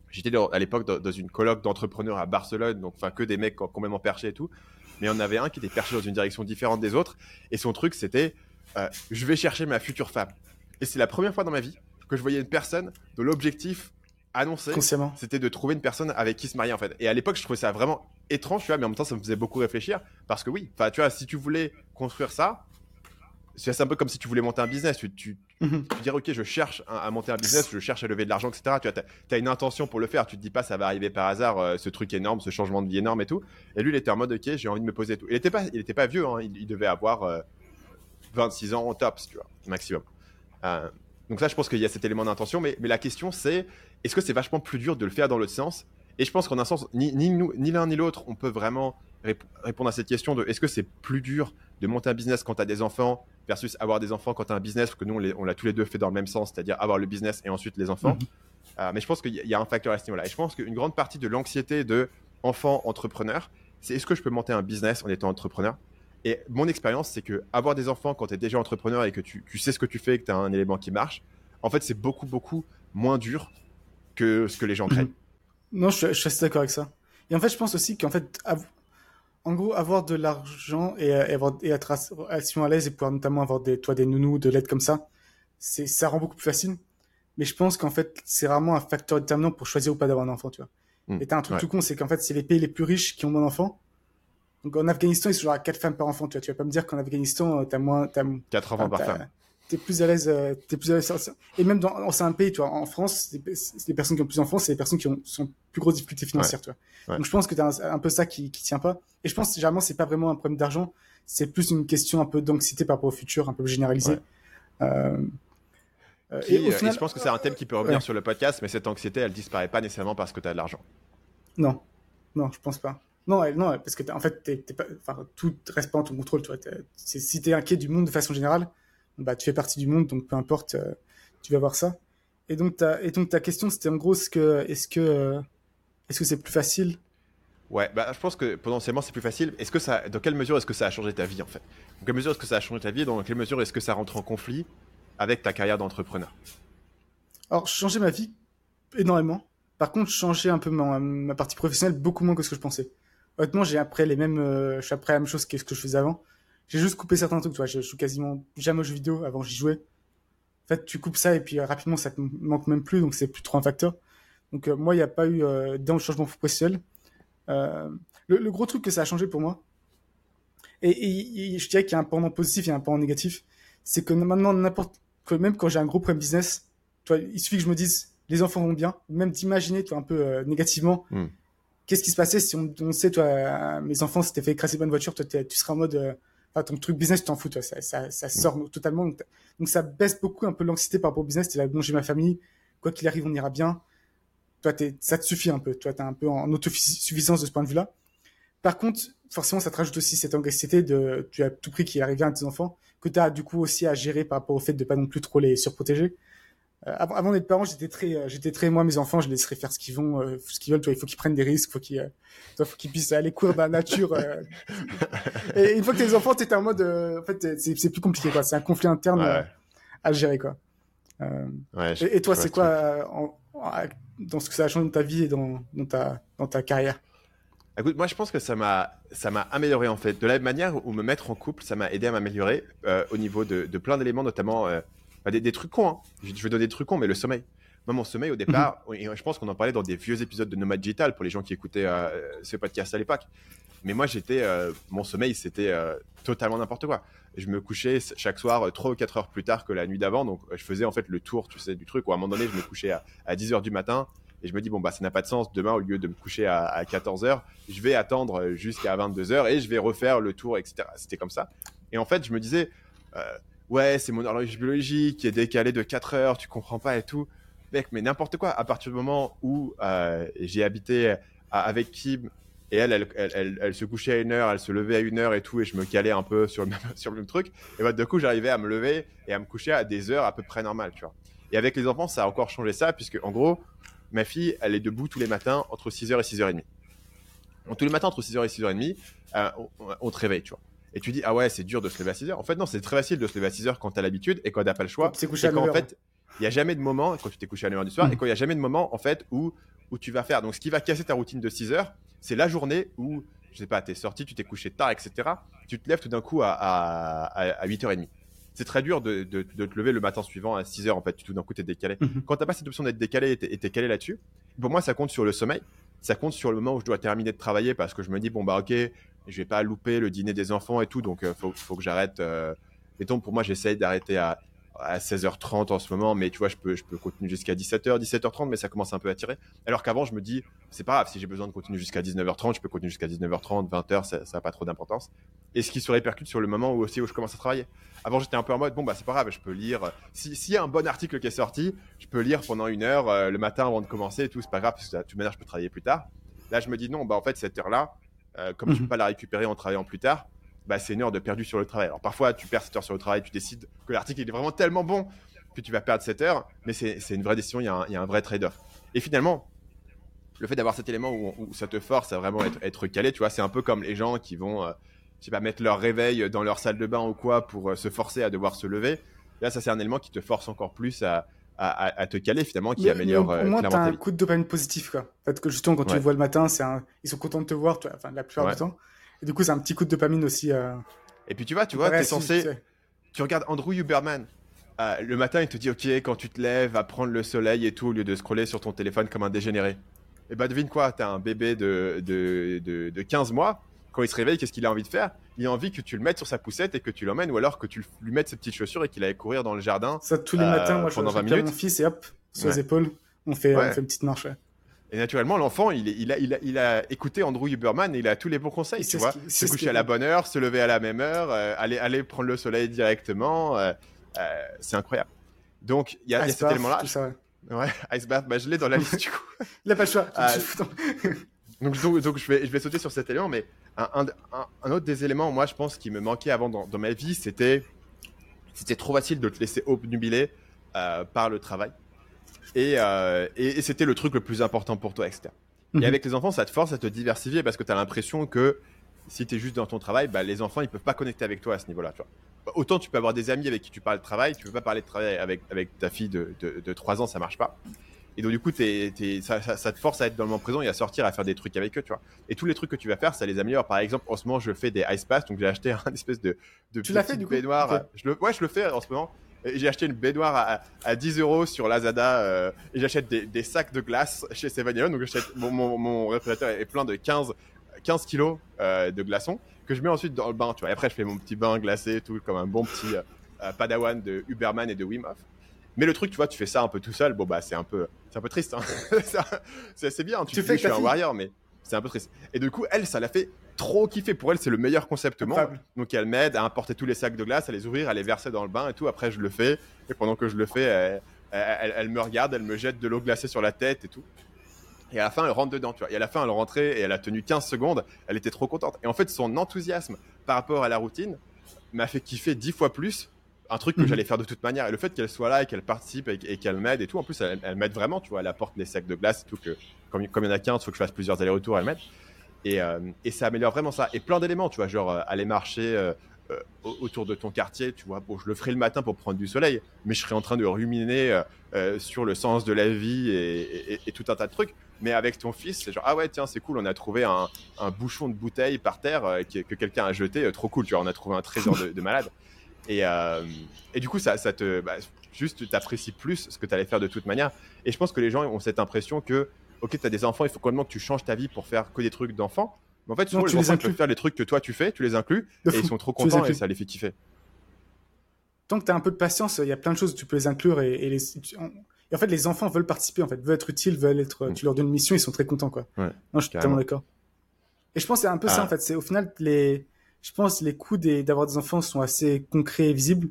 j'étais à l'époque dans, dans une colloque d'entrepreneurs à Barcelone donc enfin que des mecs complètement perchés et tout mais on avait un qui était perché dans une direction différente des autres et son truc c'était euh, je vais chercher ma future femme et c'est la première fois dans ma vie que je voyais une personne dont l'objectif annoncé c'était de trouver une personne avec qui se marier en fait. Et à l'époque, je trouvais ça vraiment étrange, tu vois, mais en même temps, ça me faisait beaucoup réfléchir parce que oui, enfin, tu vois, si tu voulais construire ça, c'est un peu comme si tu voulais monter un business. Tu, tu, Mhm. tu ok, je cherche à, à monter un business, je cherche à lever de l'argent, etc. Tu as, une intention pour le faire. Tu te dis pas, ça va arriver par hasard, euh, ce truc énorme, ce changement de vie énorme et tout. Et lui, il était en mode, ok, j'ai envie de me poser et tout. Il était pas, il était pas vieux, hein, il, il devait avoir euh, 26 ans au tops, tu vois, maximum. Euh, donc ça, je pense qu'il y a cet élément d'intention. Mais, mais la question, c'est, est-ce que c'est vachement plus dur de le faire dans l'autre sens? Et je pense qu'en un sens, ni, ni, nous- ni l'un ni l'autre, on peut vraiment rép- répondre à cette question de est-ce que c'est plus dur de monter un business quand tu as des enfants versus avoir des enfants quand tu as un business, parce que nous, on l'a tous les deux fait dans le même sens, c'est-à-dire avoir le business et ensuite les enfants. Mhm. Euh, mais je pense qu'il y, y a un facteur à ce niveau-là. Et je pense qu'une grande partie de l'anxiété de enfant entrepreneur, c'est est-ce que je peux monter un business en étant entrepreneur? Et mon expérience, c'est que avoir des enfants quand tu es déjà entrepreneur et que tu, tu sais ce que tu fais et que tu as un élément qui marche, en fait, c'est beaucoup, beaucoup moins dur que ce que les gens craignent. [clears throat] Non, je, suis- je suis assez d'accord avec ça. Et en fait, je pense aussi qu'en fait, en gros, avoir de l'argent et, et, avoir, et être à l'aise et pouvoir notamment avoir des, toi, des nounous, de l'aide comme ça, c'est, ça rend beaucoup plus facile. Mais je pense qu'en fait, c'est vraiment un facteur déterminant pour choisir ou pas d'avoir un enfant, tu vois. Mmh, et t'as un truc tout con, c'est qu'en fait, c'est les pays les plus riches qui ont moins d'enfants. Donc en Afghanistan, ils sont genre à 4 femmes par enfant, tu vois. Tu vas pas me dire qu'en Afghanistan, euh, t'as moins, t'as, 4 enfants par femme. T'es plus à l'aise, euh, t'es plus à l'aise. Et même dans, c'est un pays, tu vois, en France, les personnes qui ont plus d'enfants, c'est les personnes qui ont, sont plus grosses difficultés financières, tu vois. Donc je pense que t'as un, un peu ça qui, qui tient pas. Et je pense, généralement, c'est pas vraiment un problème d'argent, c'est plus une question un peu d'anxiété par rapport au futur, un peu généralisée. Euh, euh, et, et, je pense que c'est un thème qui peut revenir sur le podcast, mais cette anxiété, elle disparaît pas nécessairement parce que tu as de l'argent. Non, non, je pense pas. Non, non, parce que en fait, pas, tout reste pas en ton contrôle. Tu vois, si t'es inquiet du monde de façon générale, bah, tu fais partie du monde, donc peu importe, euh, tu vas voir ça. Et donc, ta, et donc ta question, c'était en gros, est-ce que, est-ce que, euh, est-ce que c'est plus facile? Ouais, bah, je pense que potentiellement c'est plus facile. Est-ce que ça, dans quelle mesure est-ce que ça a changé ta vie en fait? Dans quelle mesure est-ce que ça a changé ta vie Dans quelle mesure est-ce que ça rentre en conflit avec ta carrière d'entrepreneur? Alors, changer ma vie énormément. Par contre, changer un peu ma, ma, partie professionnelle beaucoup moins que ce que je pensais. Honnêtement, j'ai après les mêmes, euh, je suis la même chose que ce que je faisais avant. J'ai juste coupé certains trucs, tu vois. Je joue quasiment jamais aux jeux vidéo. Avant, j'y jouais. En fait, tu coupes ça et puis euh, rapidement, ça te manque même plus, donc c'est plus trop un facteur. Donc euh, moi, il n'y a pas eu euh, d'un changement professionnel. Le, gros truc que ça a changé pour moi, et, et, et je dirais qu'il y a un pendant positif et un pendant négatif, c'est que maintenant, n'importe même quand j'ai un gros problème business, il suffit que je me dise les enfants vont bien, même d'imaginer un peu négativement. Mm. Qu'est-ce qui se passait si on, on sait toi mes enfants s'étaient fait écraser par une voiture, toi tu seras en mode euh, ton truc business tu t'en fous toi, ça, ça, ça sort mm. totalement donc, donc, ça baisse beaucoup un peu l'anxiété par rapport au business. T'es là bon j'ai ma famille, quoi qu'il arrive on ira bien. Toi t'es ça te suffit un peu, toi t'es un peu en autosuffisance de ce point de vue-là. Par contre, forcément, ça te rajoute aussi cette anxiété de, tu as tout prix qu'il arrive à tes enfants, que tu as du coup aussi à gérer par rapport au fait de pas non plus trop les surprotéger. Euh, avant, avant d'être parent, j'étais très, euh, j'étais très, moi, mes enfants, je les laisserais faire ce qu'ils vont, euh, ce qu'ils veulent, toi, il faut qu'ils prennent des risques, faut qu'ils, faut qu'ils puissent aller courir dans la nature. [laughs] Et une fois que tes enfants, t'es en mode, en fait, c'est plus compliqué, quoi. C'est un conflit interne ouais. à gérer, quoi. Ouais, et, et, toi, c'est quoi, en, en, dans ce que ça a changé dans ta vie et dans, dans ta, dans ta carrière? Écoute, moi je pense que ça m'a ça m'a amélioré en fait. De la même manière où me mettre en couple, ça m'a aidé à m'améliorer euh, au niveau de, de plein d'éléments, notamment euh, bah, des, des, trucs cons. Hein. Je, je, vais donner des trucs cons, mais le sommeil. Moi, mon sommeil au départ, [laughs] mm -hmm. et je pense qu'on en parlait dans des vieux épisodes de Nomad Digital pour les gens qui écoutaient euh, ce podcast à l'époque. Mais moi, j'étais, euh, mon sommeil, c'était euh, totalement n'importe quoi. Je me couchais chaque soir 3 ou 4 heures plus tard que la nuit d'avant, donc je faisais en fait le tour, tu sais, du truc. Où à un moment donné, je me couchais à, à 10 heures du matin et je me dis, bon, bah, ça n'a pas de sens. Demain, au lieu de me coucher à, à 14h, je vais attendre jusqu'à 22h et je vais refaire le tour, etc. C'était comme ça. Et en fait, je me disais, euh, ouais, c'est mon horloge biologique qui est décalée de 4 heures, tu comprends pas et tout. Mec, mais n'importe quoi. À partir du moment où euh, j'ai habité avec Kim et elle elle, se couchait à une heure, elle se levait à une heure et tout, et je me calais un peu sur le même, [laughs] sur le même truc. Et bah, du coup, j'arrivais à me lever et à me coucher à des heures à peu près normales, tu vois. Et avec les enfants, ça a encore changé ça, puisque en gros, ma fille, elle est debout tous les matins entre 6h et 6h30. Donc, tous les matins entre 6h et 6h30, euh, on, on, te réveille, tu vois. Et tu dis, ah ouais, c'est dur de se lever à 6h. En fait, non, c'est très facile de se lever à 6h quand tu as l'habitude et quand tu n'as pas le choix. C'est couché à quand, en fait, il n'y a jamais de moment, quand tu t'es couché à 9h du soir, mmh. et quand il n'y a jamais de moment, en fait, où, où tu vas faire. Donc, ce qui va casser ta routine de 6h, c'est la journée où, je sais pas, tu es sorti, tu t'es couché tard, etc. Tu te lèves tout d'un coup à, à, à 8h30 c'est très dur de, de, de, te lever le matin suivant à 6 heures en fait. Tout d'un coup, tu es décalé. Mm -hmm. Quand tu pas cette option d'être décalé et tu es, calé là-dessus, pour moi, ça compte sur le sommeil. Ça compte sur le moment où je dois terminer de travailler parce que je me dis, bon, bah, ok, je vais pas louper le dîner des enfants et tout, donc il euh, faut, que j'arrête. Euh... Mettons, pour moi, j'essaye d'arrêter à, à 16h30 en ce moment, mais tu vois, je peux, je peux continuer jusqu'à 17h, 17h30, mais ça commence un peu à tirer. Alors qu'avant, je me dis, c'est pas grave, si j'ai besoin de continuer jusqu'à 19h30, je peux continuer jusqu'à 19h30, 20h, ça n'a pas trop d'importance. Et ce qui se répercute sur le moment où aussi où je commence à travailler. Avant, j'étais un peu en mode, bon, bah, c'est pas grave, je peux lire. S'il si y a un bon article qui est sorti, je peux lire pendant une heure euh, le matin avant de commencer et tout, c'est pas grave, parce que de toute manière, je peux travailler plus tard. Là, je me dis, non, bah, en fait, cette heure-là, euh, comme mm -hmm. je peux pas la récupérer en travaillant plus tard, bah, c'est une heure de perdu sur le travail. Alors parfois, tu perds cette heure sur le travail, tu décides que l'article est vraiment tellement bon que tu vas perdre cette heure, mais c'est une vraie décision, il y a un, il y a un vrai trade-off. Et finalement, le fait d'avoir cet élément où, où, ça te force à vraiment être, être calé, tu vois, c'est un peu comme les gens qui vont, euh, je sais pas, mettre leur réveil dans leur salle de bain ou quoi pour euh, se forcer à devoir se lever. Là, ça, c'est un élément qui te force encore plus à, à, à te caler finalement, qui mais, améliore. Mais au moins, tu as un coup de dopamine positif, quoi. Peut-être que justement, quand ouais. tu les vois le matin, un... ils sont contents de te voir, enfin, la plupart ouais. du temps. Et du coup, c'est un petit coup de dopamine aussi. euh, Et puis tu vois, tu vois, t'es censé. tu sais. Tu regardes Andrew Huberman. euh, le matin, il te dit Ok, quand tu te lèves, va prendre le soleil et tout, au lieu de scroller sur ton téléphone comme un dégénéré. Et bah, devine quoi T'as un bébé de, de, de, de 15 mois. Quand il se réveille, qu'est-ce qu'il a envie de faire? Il a envie que tu le mettes sur sa poussette et que tu l'emmènes, ou alors que tu lui mettes ses petites chaussures et qu'il aille courir dans le jardin. Ça, tous les Euh, matins, moi, je pendant je 20 récupère minutes. mon fils et hop, sur Ouais. les épaules, on fait, Ouais. on fait une petite marche. ouais. Et naturellement, l'enfant, il, a, il, a, il a écouté Andrew Huberman et il a tous les bons conseils, tu vois. qui- Se coucher à la bonne heure, se lever à la même heure, euh, aller, aller prendre le soleil directement. euh, c'est incroyable. Donc, il y a, y a cet bath, élément-là. tout ça, ouais. Ice Bath, bah, je l'ai dans la liste du coup. [laughs] Il a pas le choix. Donc, donc, donc, je, vais, je vais sauter sur cet élément, mais un, un, un- un autre des éléments, moi, je pense, qui me manquait avant dans, dans ma vie, c'était c'était trop facile de te laisser obnubiler euh, par le travail. Et, euh, et, et c'était le truc le plus important pour toi, etc. Mhm. Et avec les enfants, ça te force à te diversifier parce que tu as l'impression que si tu es juste dans ton travail, bah, les enfants, ils peuvent pas connecter avec toi à ce niveau-là. Bah, Autant tu peux avoir des amis avec qui tu parles de travail, tu peux pas parler de travail avec, avec ta fille de, de, de 3 ans, ça marche pas. Et donc, du coup, t'es- t'es- ça, ça- ça te force à être dans le moment présent et à sortir, à faire des trucs avec eux, tu vois. Et tous les trucs que tu vas faire, ça les améliore. Par exemple, en ce moment, je fais des ice pass, donc j'ai acheté [laughs] un espèce de, de Tu l'as fait, du coup. Je le, ouais, je le fais en ce moment. Et J'ai acheté une baignoire à, à 10 euros sur Lazada euh, et j'achète des, des sacs de glace [laughs] chez Seven Donc, j'achète mon, mon, mon réfrigérateur est plein de 15, 15 kilos euh, de glaçons que je mets ensuite dans le bain, tu vois. Et après, je fais mon petit bain glacé, tout comme un bon petit euh, padawan de Huberman et de Wim Hof. Mais le truc, tu vois, tu fais ça un peu tout seul, bon bah c'est un peu, c'est un peu triste. Hein. [laughs] C'est bien, tu, Tu fais dis, je suis un warrior, mais c'est un peu triste. Et du coup, elle, ça l'a fait trop kiffer. Pour elle, c'est le meilleur concept au monde. Donc elle m'aide à importer tous les sacs de glace, à les ouvrir, à les verser dans le bain et tout. Après, je le fais. Et pendant que je le fais, elle, elle- elle- elle me regarde, elle me jette de l'eau glacée sur la tête et tout. Et à la fin, elle rentre dedans, tu vois. Et à la fin, elle rentrait et elle a tenu 15 secondes. Elle était trop contente. Et en fait, son enthousiasme par rapport à la routine m'a fait kiffer 10 fois plus un truc que Mhm. j'allais faire de toute manière. Et le fait qu'elle soit là et qu'elle participe et, et qu'elle m'aide et tout, en plus, elle, elle m'aide vraiment, tu vois. Elle apporte les sacs de glace et tout. Que, comme, comme il y en a 15, il faut que je fasse plusieurs allers-retours, elle m'aide. Et, euh, et ça améliore vraiment ça. Et plein d'éléments, tu vois, genre euh, aller marcher euh, au- autour de ton quartier, tu vois. Bon, je le ferai le matin pour prendre du soleil, mais je serai en train de ruminer sur le sens de la vie et, tout un tas de trucs. Mais avec ton fils, c'est genre, ah ouais, tiens, c'est cool, on a trouvé un, un bouchon de bouteille par terre que quelqu'un a jeté, trop cool, tu vois, on a trouvé un trésor de, de malade. Et, euh, et du coup, ça, ça te. bah, juste, tu apprécies plus ce que tu allais faire de toute manière. Et je pense que les gens ont cette impression que, ok, tu as des enfants, il faut complètement que tu changes ta vie pour faire que des trucs d'enfants. Mais en fait, souvent, Non, les tu les ils inclus. faire les trucs que toi tu fais, tu les inclus, De et fou. ils sont trop les contents et ça les fait kiffer. Tant que tu as un peu de patience, il y a plein de choses que tu peux les inclure les, et en fait, les enfants veulent participer, en fait, veulent être utiles, veulent être. Mm. Tu leur donnes une mission, ils sont très contents, quoi. Ouais, non, je suis carrément. totalement d'accord. Et je pense que c'est un peu ça, Ah. en fait. C'est au final, les, je pense les coûts d'avoir des enfants sont assez concrets et visibles.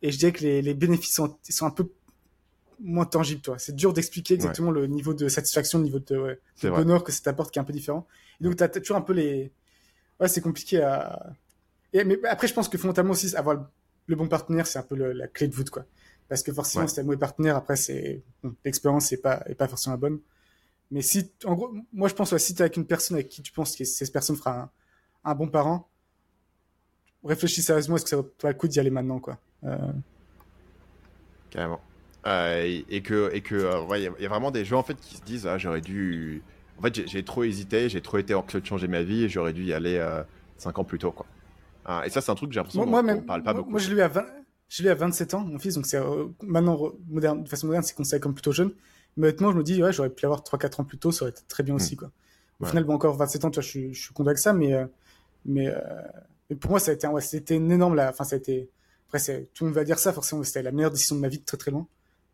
Et je dirais que les, les bénéfices sont, sont un peu moins tangibles, toi. C'est dur d'expliquer exactement le niveau de satisfaction, le niveau de, ouais, bonheur que ça t'apporte qui est un peu différent. Et donc, t'as t'as toujours un peu les, ouais, c'est compliqué à, et, mais après, je pense que fondamentalement aussi, avoir le, le bon partenaire, c'est un peu le- la clé de voûte, quoi. Parce que forcément, si t'as le mauvais partenaire, après, c'est, bon, l'expérience est pas, est pas forcément la bonne. Mais si, en gros, moi, je pense, ouais, si t'es avec une personne avec qui tu penses que cette personne fera un, un bon parent, réfléchis sérieusement, est-ce que ça vaut pas le coup d'y aller maintenant, quoi. Euh, Carrément. Euh, et, que, et que, euh, ouais, il y a- il y, a vraiment des gens en fait qui se disent, ah, j'aurais dû. En fait, j'ai- trop hésité, j'ai trop été anxieux de changer ma vie et j'aurais dû y aller 5 ans plus tôt, quoi. Ah, et ça, c'est un truc que j'ai l'impression qu'on qu'on parle pas moi, beaucoup. moi, je l'ai eu à 20, je l'ai à 27 ans, mon fils, donc c'est, euh, maintenant, moderne, de façon moderne, c'est considéré comme plutôt jeune. Mais honnêtement, je me dis, ouais, j'aurais pu l'avoir 3-4 ans plus tôt, ça aurait été très bien aussi, quoi. Au Ouais. final, bon, encore 27 ans, tu vois, je suis, je suis content avec ça, mais, euh, mais, mais pour moi, ça a été, ouais, c'était énorme, la, enfin, ça a été, après, tout le monde va dire ça, forcément, c'était la meilleure décision de ma vie de très très loin.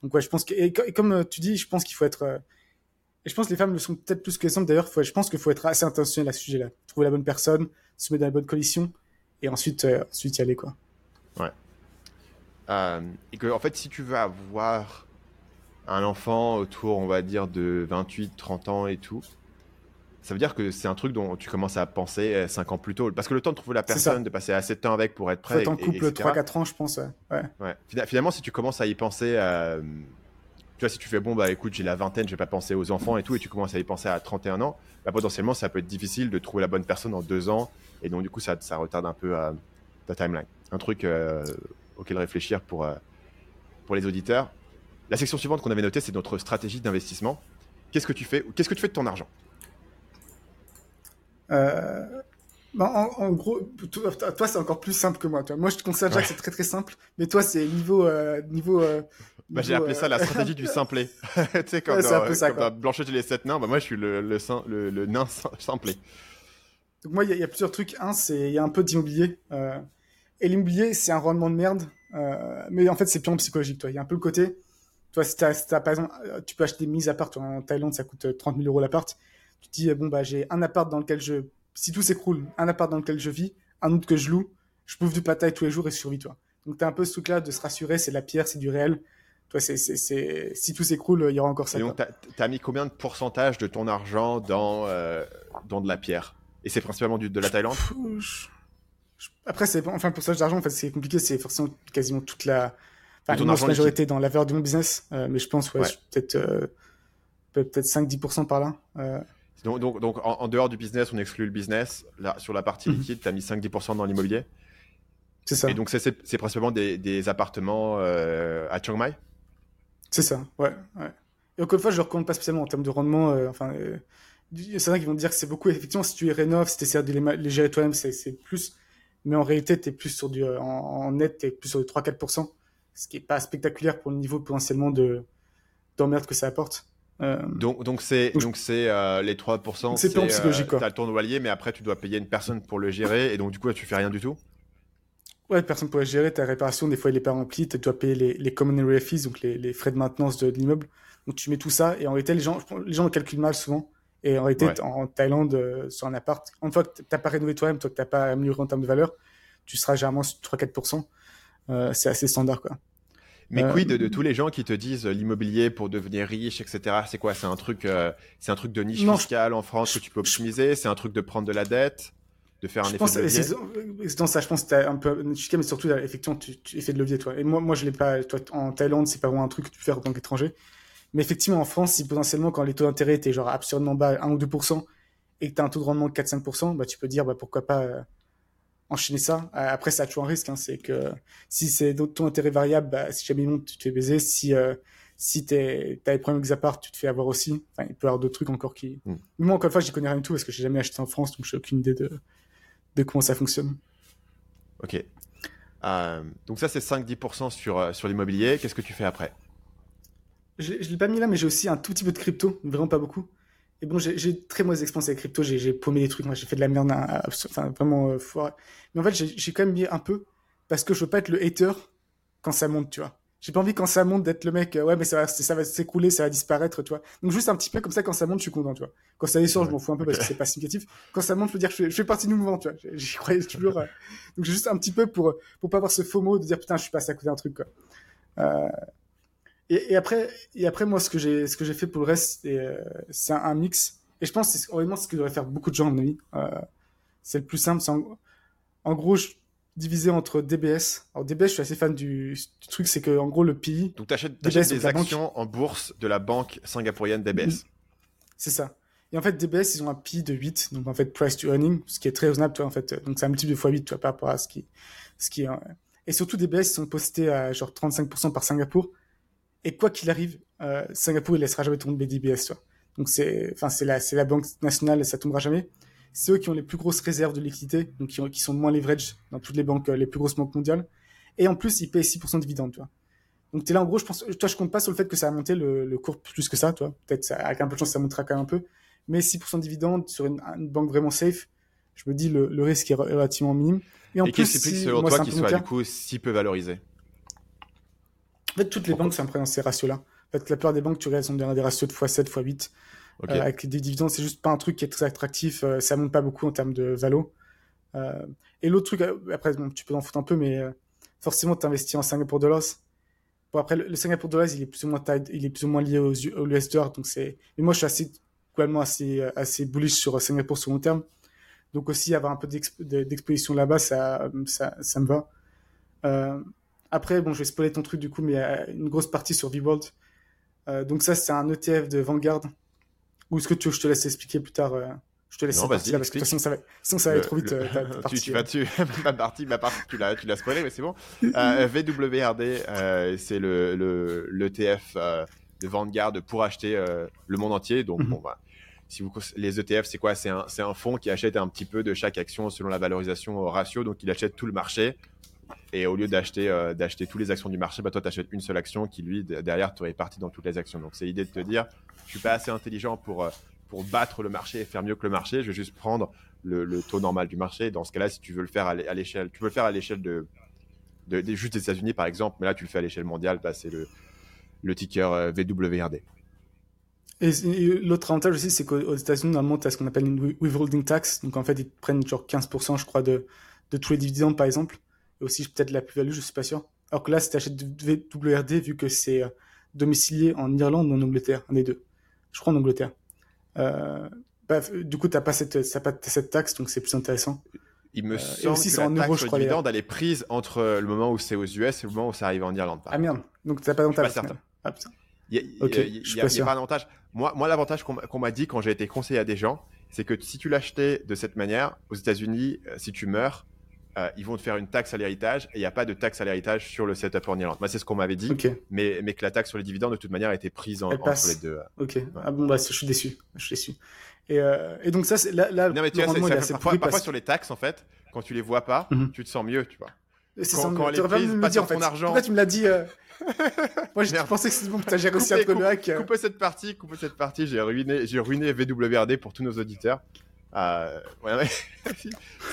Donc, ouais, je pense que, et, co- et comme euh, tu dis, je pense qu'il faut être, euh, et je pense que les femmes le sont peut-être plus que les hommes d'ailleurs, je pense qu'il faut être assez intentionnel à ce sujet-là. Trouver la bonne personne, se mettre dans la bonne coalition, et ensuite, euh, ensuite y aller, quoi. Euh, et que, en fait, si tu veux avoir un enfant autour, on va dire, de 28, 30 ans et tout, ça veut dire que c'est un truc dont tu commences à penser 5 ans plus tôt. Parce que le temps de trouver la personne, de passer assez de temps avec pour être Faut prêt. être en couple etc. 3-4 ans, je pense, ouais. ouais. Ouais. Fina- Finalement, si tu commences à y penser, euh, tu vois, si tu fais bon, bah écoute, j'ai la vingtaine, je vais pas penser aux enfants et tout, et tu commences à y penser à 31 ans, bah, potentiellement, ça peut être difficile de trouver la bonne personne en deux ans, et donc du coup, ça, ça retarde un peu euh, ta timeline. Un truc euh, auquel réfléchir pour, euh, pour les auditeurs. La section suivante qu'on avait notée, c'est notre stratégie d'investissement. Qu'est-ce que tu fais Qu'est-ce que tu fais de ton argent? Euh, bah, en, gros, toi, c'est encore plus simple que moi. Toi. Moi, je te conseille déjà que c'est très très simple, mais toi, c'est niveau. Euh, niveau, euh, bah, j'ai appelé ça la stratégie du [laughs] simplet. [laughs] tu sais, comme, dans, Blanchette et les sept nains, bah, moi, je suis le, le, le, nain [laughs] simplet. Donc, moi, il y, a plusieurs trucs. Un, c'est il y a un peu d'immobilier. et l'immobilier, c'est un rendement de merde. mais en fait, c'est purement psychologique. Il y a un peu le côté. Toi, si, tu as, par exemple, tu peux acheter des mises à part. En Thaïlande, ça coûte 30 000 euros l'appart. Tu te dis, bon, bah, j'ai un appart dans lequel je si tout s'écroule, un appart dans lequel je vis, un autre que je loue, je bouffe du pataille tous les jours et je survis, toi. Donc t'as un peu ce truc-là de se rassurer, c'est la pierre, c'est du réel. Toi, c'est, c'est, si tout s'écroule, il y aura encore ça. Et donc, t'as, as mis combien de pourcentage de ton argent dans, euh, dans de la pierre? Et c'est principalement du, de la Thaïlande? Après, c'est enfin pourcentage d'argent, en fait, c'est compliqué. C'est forcément quasiment toute la. Enfin, ton argent majorité dans la valeur de mon business, euh, mais je pense, ouais, peut-être euh, peut-être 5-10% par là. Donc, donc, donc en, dehors du business, on exclut le business. Là, sur la partie mhm. liquide, tu as mis 5-10% dans l'immobilier. C'est ça. Et donc, c'est principalement des, des appartements euh, à Chiang Mai C'est ça, ouais, ouais. Et encore une fois, je ne recommande pas spécialement en termes de rendement. Euh, enfin, euh, vrai qu'ils vont dire que c'est beaucoup. Effectivement, si tu es rénov, si tu essaies de les, les gérer toi-même, c'est plus. Mais en réalité, tu es plus sur du. En, en net, tu es plus sur du 3-4%. Ce qui n'est pas spectaculaire pour le niveau potentiellement d'emmerde que ça apporte. Euh, donc donc c'est donc c'est euh, les 3% c'est pas psychologique euh, T'as le ton loyer mais après tu dois payer une personne pour le gérer et donc du coup tu fais rien du tout? Ouais, personne pour le gérer, ta réparation des fois il est pas rempli, tu dois payer les, les common area fees donc les, les frais de maintenance de, l'immeuble. Donc tu mets tout ça et en réalité les gens les gens calculent mal souvent et en réalité en Thaïlande sur un appart, une fois que t'as pas rénové toi-même, toi que t'as pas amélioré en termes de valeur, tu seras généralement sur 3-4%. c'est assez standard quoi. Mais euh, quid de, tous les gens qui te disent euh, l'immobilier pour devenir riche, etc. C'est quoi? C'est un truc, euh, c'est un truc de niche fiscale en France que tu peux optimiser? C'est un truc de prendre de la dette, de faire un effet de levier? Dans ça, je pense que tu as un peu mais surtout effectivement, tu, tu effet de levier toi. Et moi, moi, je l'ai pas. Toi, en Thaïlande, c'est pas vraiment un truc que tu peux faire en tant qu'étranger. Mais effectivement, en France, si potentiellement quand les taux d'intérêt étaient genre absurdement bas, 1 ou 2%, et que tu as un taux de rendement de 4-5%, bah, tu peux dire bah, pourquoi pas enchaîner ça. Euh, après, ça a toujours un risque. Hein, c'est que si c'est ton intérêt variable, bah, si jamais il monte, tu te fais baiser. Si, euh, si tu as des problèmes avec Zapart, tu te fais avoir aussi. Enfin, il peut y avoir d'autres trucs encore qui. Mm. moi, encore une fois, j'y connais rien du tout parce que j'ai jamais acheté en France, donc j'ai aucune idée de, de comment ça fonctionne. Ok. Euh, donc, ça, c'est 5-10% sur, sur l'immobilier. Qu'est-ce que tu fais après? Je ne l'ai pas mis là, mais j'ai aussi un tout petit peu de crypto, vraiment pas beaucoup. Et bon, j'ai très mauvaise expérience avec crypto, j'ai paumé des trucs, moi j'ai fait de la merde, hein, enfin vraiment euh, Mais en fait, j'ai quand même mis un peu parce que je veux pas être le hater quand ça monte, tu vois. J'ai pas envie quand ça monte d'être le mec, euh, ouais, mais ça va, ça va s'écrouler, ça va disparaître, tu vois. Donc juste un petit peu comme ça, quand ça monte, je suis content, tu vois. Quand ça descend, je m'en fous un peu parce que c'est pas significatif. Quand ça monte, je veux dire que je fais, partie du mouvement, tu vois. J'y croyais toujours. Euh. Donc juste un petit peu pour, pour pas avoir ce faux mot de dire putain, je suis passé à côté d'un truc, quoi. Euh, et, après, et après, moi, ce que j'ai, ce que j'ai fait pour le reste, c'est un, un, mix. Et je pense, c'est honnêtement ce que devraient faire beaucoup de gens, à mon avis. Euh, c'est le plus simple. En, en, gros, je, divisé entre DBS. Alors DBS, je suis assez fan du, truc, c'est que en gros le PI. Donc tu achètes, des actions en bourse de la banque singapourienne DBS. C'est ça. Et en fait, DBS, ils ont un PI de 8, donc en fait price to earning, ce qui est très raisonnable, toi, en fait. Donc c'est un multiple de x8, toi, par rapport à ce qui, ce qui est. Et surtout DBS, ils sont postés à genre 35% par Singapour. Et quoi qu'il arrive, euh, Singapour, il laissera jamais tomber DBS, toi. Donc c'est, enfin c'est la, c'est la banque nationale et ça tombera jamais. C'est eux qui ont les plus grosses réserves de liquidité, donc qui, qui sont moins leverage dans toutes les banques, euh, les plus grosses banques mondiales. Et en plus, ils payent 6% de dividendes, tu vois. Donc t'es là en gros, je pense, toi je compte pas sur le fait que ça a monté le, le cours plus que ça, toi. Peut-être avec un peu de chance ça montera quand même un peu, mais 6% de dividendes sur une, une, banque vraiment safe, je me dis le, le risque est relativement minime. Et en plus, c'est selon toi qui soit du coup si peu valorisé En fait, toutes les banques sont dans ces ratios-là fait, la plupart des banques, tu regardes, sont dans des ratios de x7, x8. Euh, avec des dividendes, c'est juste pas un truc qui est très attractif. Euh, ça monte pas beaucoup en termes de valo. Euh, et l'autre truc, après, tu peux en foutre un peu, mais forcément, tu investis en Singapour dollars. Bon, après, le, Singapour dollars, il est plus ou moins, il est plus ou moins lié aux, US dollars. Donc c'est, mais moi, je suis assez, globalement, assez, assez bullish sur Singapour sur long terme. Donc aussi, avoir un peu d'exposition là-bas, ça, ça, ça, me va. Après, bon, je vais spoiler ton truc du coup, mais une grosse partie sur V-World. Euh, donc ça, c'est un ETF de Vanguard. Ou est-ce que tu veux que je te laisse expliquer plus tard euh, Je te laisse non, partie là parce que de toute façon, ça va, sinon ça va être trop vite. Euh, [laughs] tu, tu vas dessus. [laughs] ma partie, ma partie, tu l'as, tu l'as spoilé, mais c'est bon. [laughs] VWRD, c'est le, l'ETF de Vanguard pour acheter le monde entier. Donc, mhm. bon, bah, si vous, les ETF, c'est quoi? C'est un, un fonds qui achète un petit peu de chaque action selon la valorisation au ratio. Donc, il achète tout le marché. Et au lieu d'acheter euh, toutes les actions du marché, bah, toi, tu achètes une seule action qui, lui, derrière, te répartit dans toutes les actions. Donc, c'est l'idée de te dire, je suis pas assez intelligent pour, euh, battre le marché et faire mieux que le marché. Je vais juste prendre le, taux normal du marché. Dans ce cas-là, si tu veux le faire à l'échelle, tu veux le faire à l'échelle de, juste des États-Unis, par exemple, mais là, tu le fais à l'échelle mondiale, bah, c'est le, le ticker euh, VWRD. Et, l'autre avantage aussi, c'est qu'aux États-Unis, normalement, tu as ce qu'on appelle une withholding tax. Donc, en fait, ils prennent genre 15%, je crois, de, de tous les dividendes, par exemple. Et aussi, peut-être la plus-value, je suis pas sûr. Alors que là, si tu achètes WRD, vu que c'est euh, domicilié en Irlande ou en Angleterre, un des deux. Je crois en Angleterre. Euh, bah, du coup, tu n'as pas, cette, pas cette taxe, donc c'est plus intéressant. Il me euh, semble aussi, que la en taxe sur dividende, elle est prise entre le moment où c'est aux US et le moment où ça arrive en Irlande. Ah merde, donc tu n'as pas d'avantage. Ah putain. Il n'y a, pas d'avantage. Moi, moi l'avantage qu'on m'a dit quand j'ai été conseillé à des gens, c'est que si tu l'achetais de cette manière, aux États-Unis, euh, si tu meurs, euh, ils vont te faire une taxe à l'héritage et il n'y a pas de taxe à l'héritage sur le setup en Irlande. Moi, c'est ce qu'on m'avait dit, mais, mais que la taxe sur les dividendes, de toute manière, a été prise en, entre les deux. Ok, ah bon, bah, je suis déçu. Je suis déçu. Et, euh, et donc, ça, c'est là, là non, mais tu vois, parfois, sur les taxes, en fait, quand tu les vois pas, mhm. tu te sens mieux, tu vois. C'est quand, quand les prises, pas sur ton argent. Pourquoi tu me l'as dit [laughs] Moi, je pensais que c'est bon que tu as géré aussi un peu Coupez cette partie, coupez cette partie. J'ai ruiné, j'ai ruiné VWRD pour tous nos auditeurs. Euh, ouais, [laughs] si,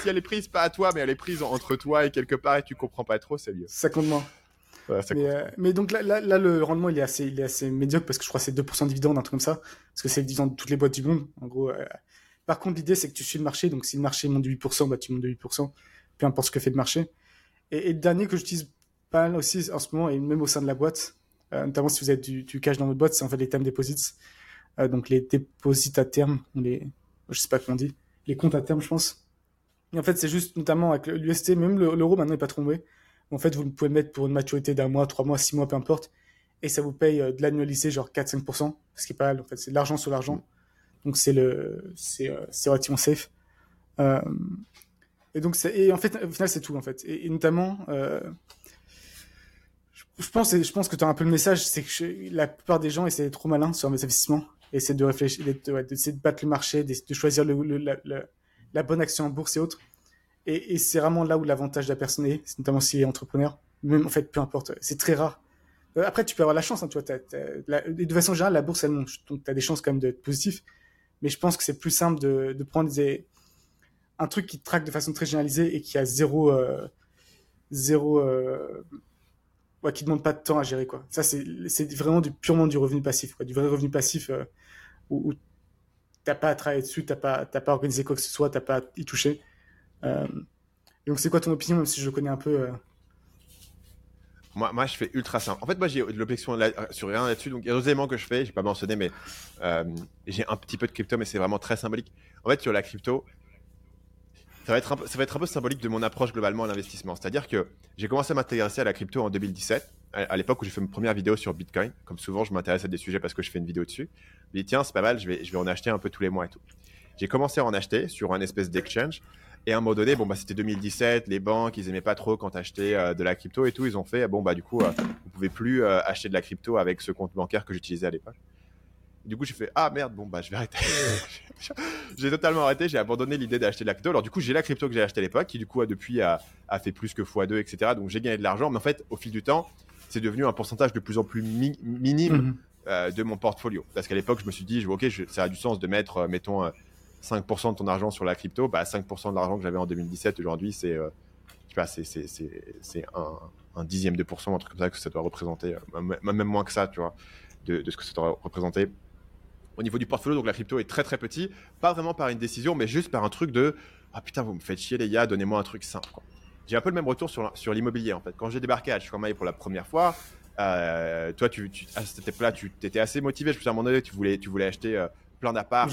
elle est prise pas à toi, mais elle est prise entre toi et quelque part et tu comprends pas trop, c'est mieux. Ça compte moins. mais, euh, mais, donc là, là, le rendement il est assez, il est assez médiocre parce que je crois que c'est 2% de dividende, un truc comme ça. Parce que c'est le dividende de toutes les boîtes du monde. En gros, euh. par contre, l'idée c'est que tu suis le marché. Donc si le marché monte de 8%, bah, tu montes de 8%. Peu importe ce que fait le marché. Et, et le dernier que j'utilise pas mal aussi en ce moment, et même au sein de la boîte, euh, notamment si vous avez du, du, cash dans votre boîte, c'est en fait les termes deposits. Donc les déposits à terme, les, je sais pas comment on dit, les comptes à terme, je pense. Et en fait, c'est juste notamment avec l'UST, même l'euro maintenant n'est pas tombé. En fait, vous pouvez mettre pour une maturité d'un mois, trois mois, six mois, peu importe. Et ça vous paye euh, de l'annualisé, genre 4-5%, ce qui est pas mal. En fait, c'est de l'argent sur l'argent. Donc c'est le, c'est, c'est relativement safe. Euh, et donc c'est, et en fait, au final, c'est tout en fait. Et, notamment, euh, je pense, je pense que tu as un peu le message, c'est que la plupart des gens d'être trop malins sur les investissements, essaient de réfléchir, d'essayer de, battre le marché, de, choisir la, bonne action en bourse et autres. Et, c'est vraiment là où l'avantage de la personne est, notamment si elle est entrepreneur. Même en fait, peu importe, c'est très rare. Euh, après, tu peux avoir la chance, hein, tu vois. de façon générale, la bourse, elle monte, donc tu as des chances quand même d'être positif. Mais je pense que c'est plus simple de, de prendre un truc qui traque de façon très généralisée et qui a zéro, euh, zéro euh, ouais, qui demande pas de temps à gérer quoi. Ça c'est c'est vraiment du purement du revenu passif du vrai revenu passif euh, où, où t'as pas à travailler dessus, t'as pas t'as pas organisé quoi que ce soit, t'as pas à y toucher. Euh, donc c'est quoi ton opinion même si je connais un peu euh... Moi, moi, je fais ultra simple. En fait, moi, j'ai de l'objection sur rien là-dessus. Donc, il y a deux éléments que je fais. J'ai pas mentionné, mais euh, j'ai un petit peu de crypto, mais c'est vraiment très symbolique. En fait, sur la crypto, ça va, être ça va être un peu symbolique de mon approche globalement à l'investissement. C'est-à-dire que j'ai commencé à m'intéresser à la crypto en 2017, à, l'époque où j'ai fait ma première vidéo sur Bitcoin. Comme souvent, je m'intéresse à des sujets parce que je fais une vidéo dessus. Je me dis, tiens, c'est pas mal, je vais, en acheter un peu tous les mois et tout. J'ai commencé à en acheter sur un espèce d'exchange. Et à un moment donné, bon, bah, c'était 2017, les banques, ils aimaient pas trop quand achetais euh, de la crypto et tout. Ils ont fait, bon, bah, du coup, euh, vous pouvez plus euh, acheter de la crypto avec ce compte bancaire que j'utilisais à l'époque. Du coup, j'ai fait ah merde, bon bah je vais arrêter. [laughs] j'ai totalement arrêté, j'ai abandonné l'idée d'acheter de la crypto. Alors du coup, j'ai la crypto que j'ai acheté à l'époque, qui du coup a depuis a, fait plus que x2, etc. Donc j'ai gagné de l'argent, mais en fait, au fil du temps, c'est devenu un pourcentage de plus en plus minime mhm. euh, de mon portfolio. Parce qu'à l'époque, je me suis dit, ok, ça a du sens de mettre, euh, mettons, 5% euh, de ton argent sur la crypto. Bah 5% de l'argent que j'avais en 2017 aujourd'hui, c'est, je un, un, dixième de pourcent, un truc comme ça que ça doit représenter, même moins que ça, tu vois, de, de ce que ça doit représenter au niveau du portfolio, donc la crypto est très très petit, pas vraiment par une décision, mais juste par un truc de ah putain, vous me faites chier les gars, donnez-moi un truc simple. J'ai un peu le même retour sur, sur l'immobilier en fait. Quand j'ai débarqué à Chicago pour la première fois, euh, toi, tu, tu, à cette époque-là, tu étais assez motivé. Je me suis à un moment donné, tu voulais, tu voulais acheter euh, plein d'apparts.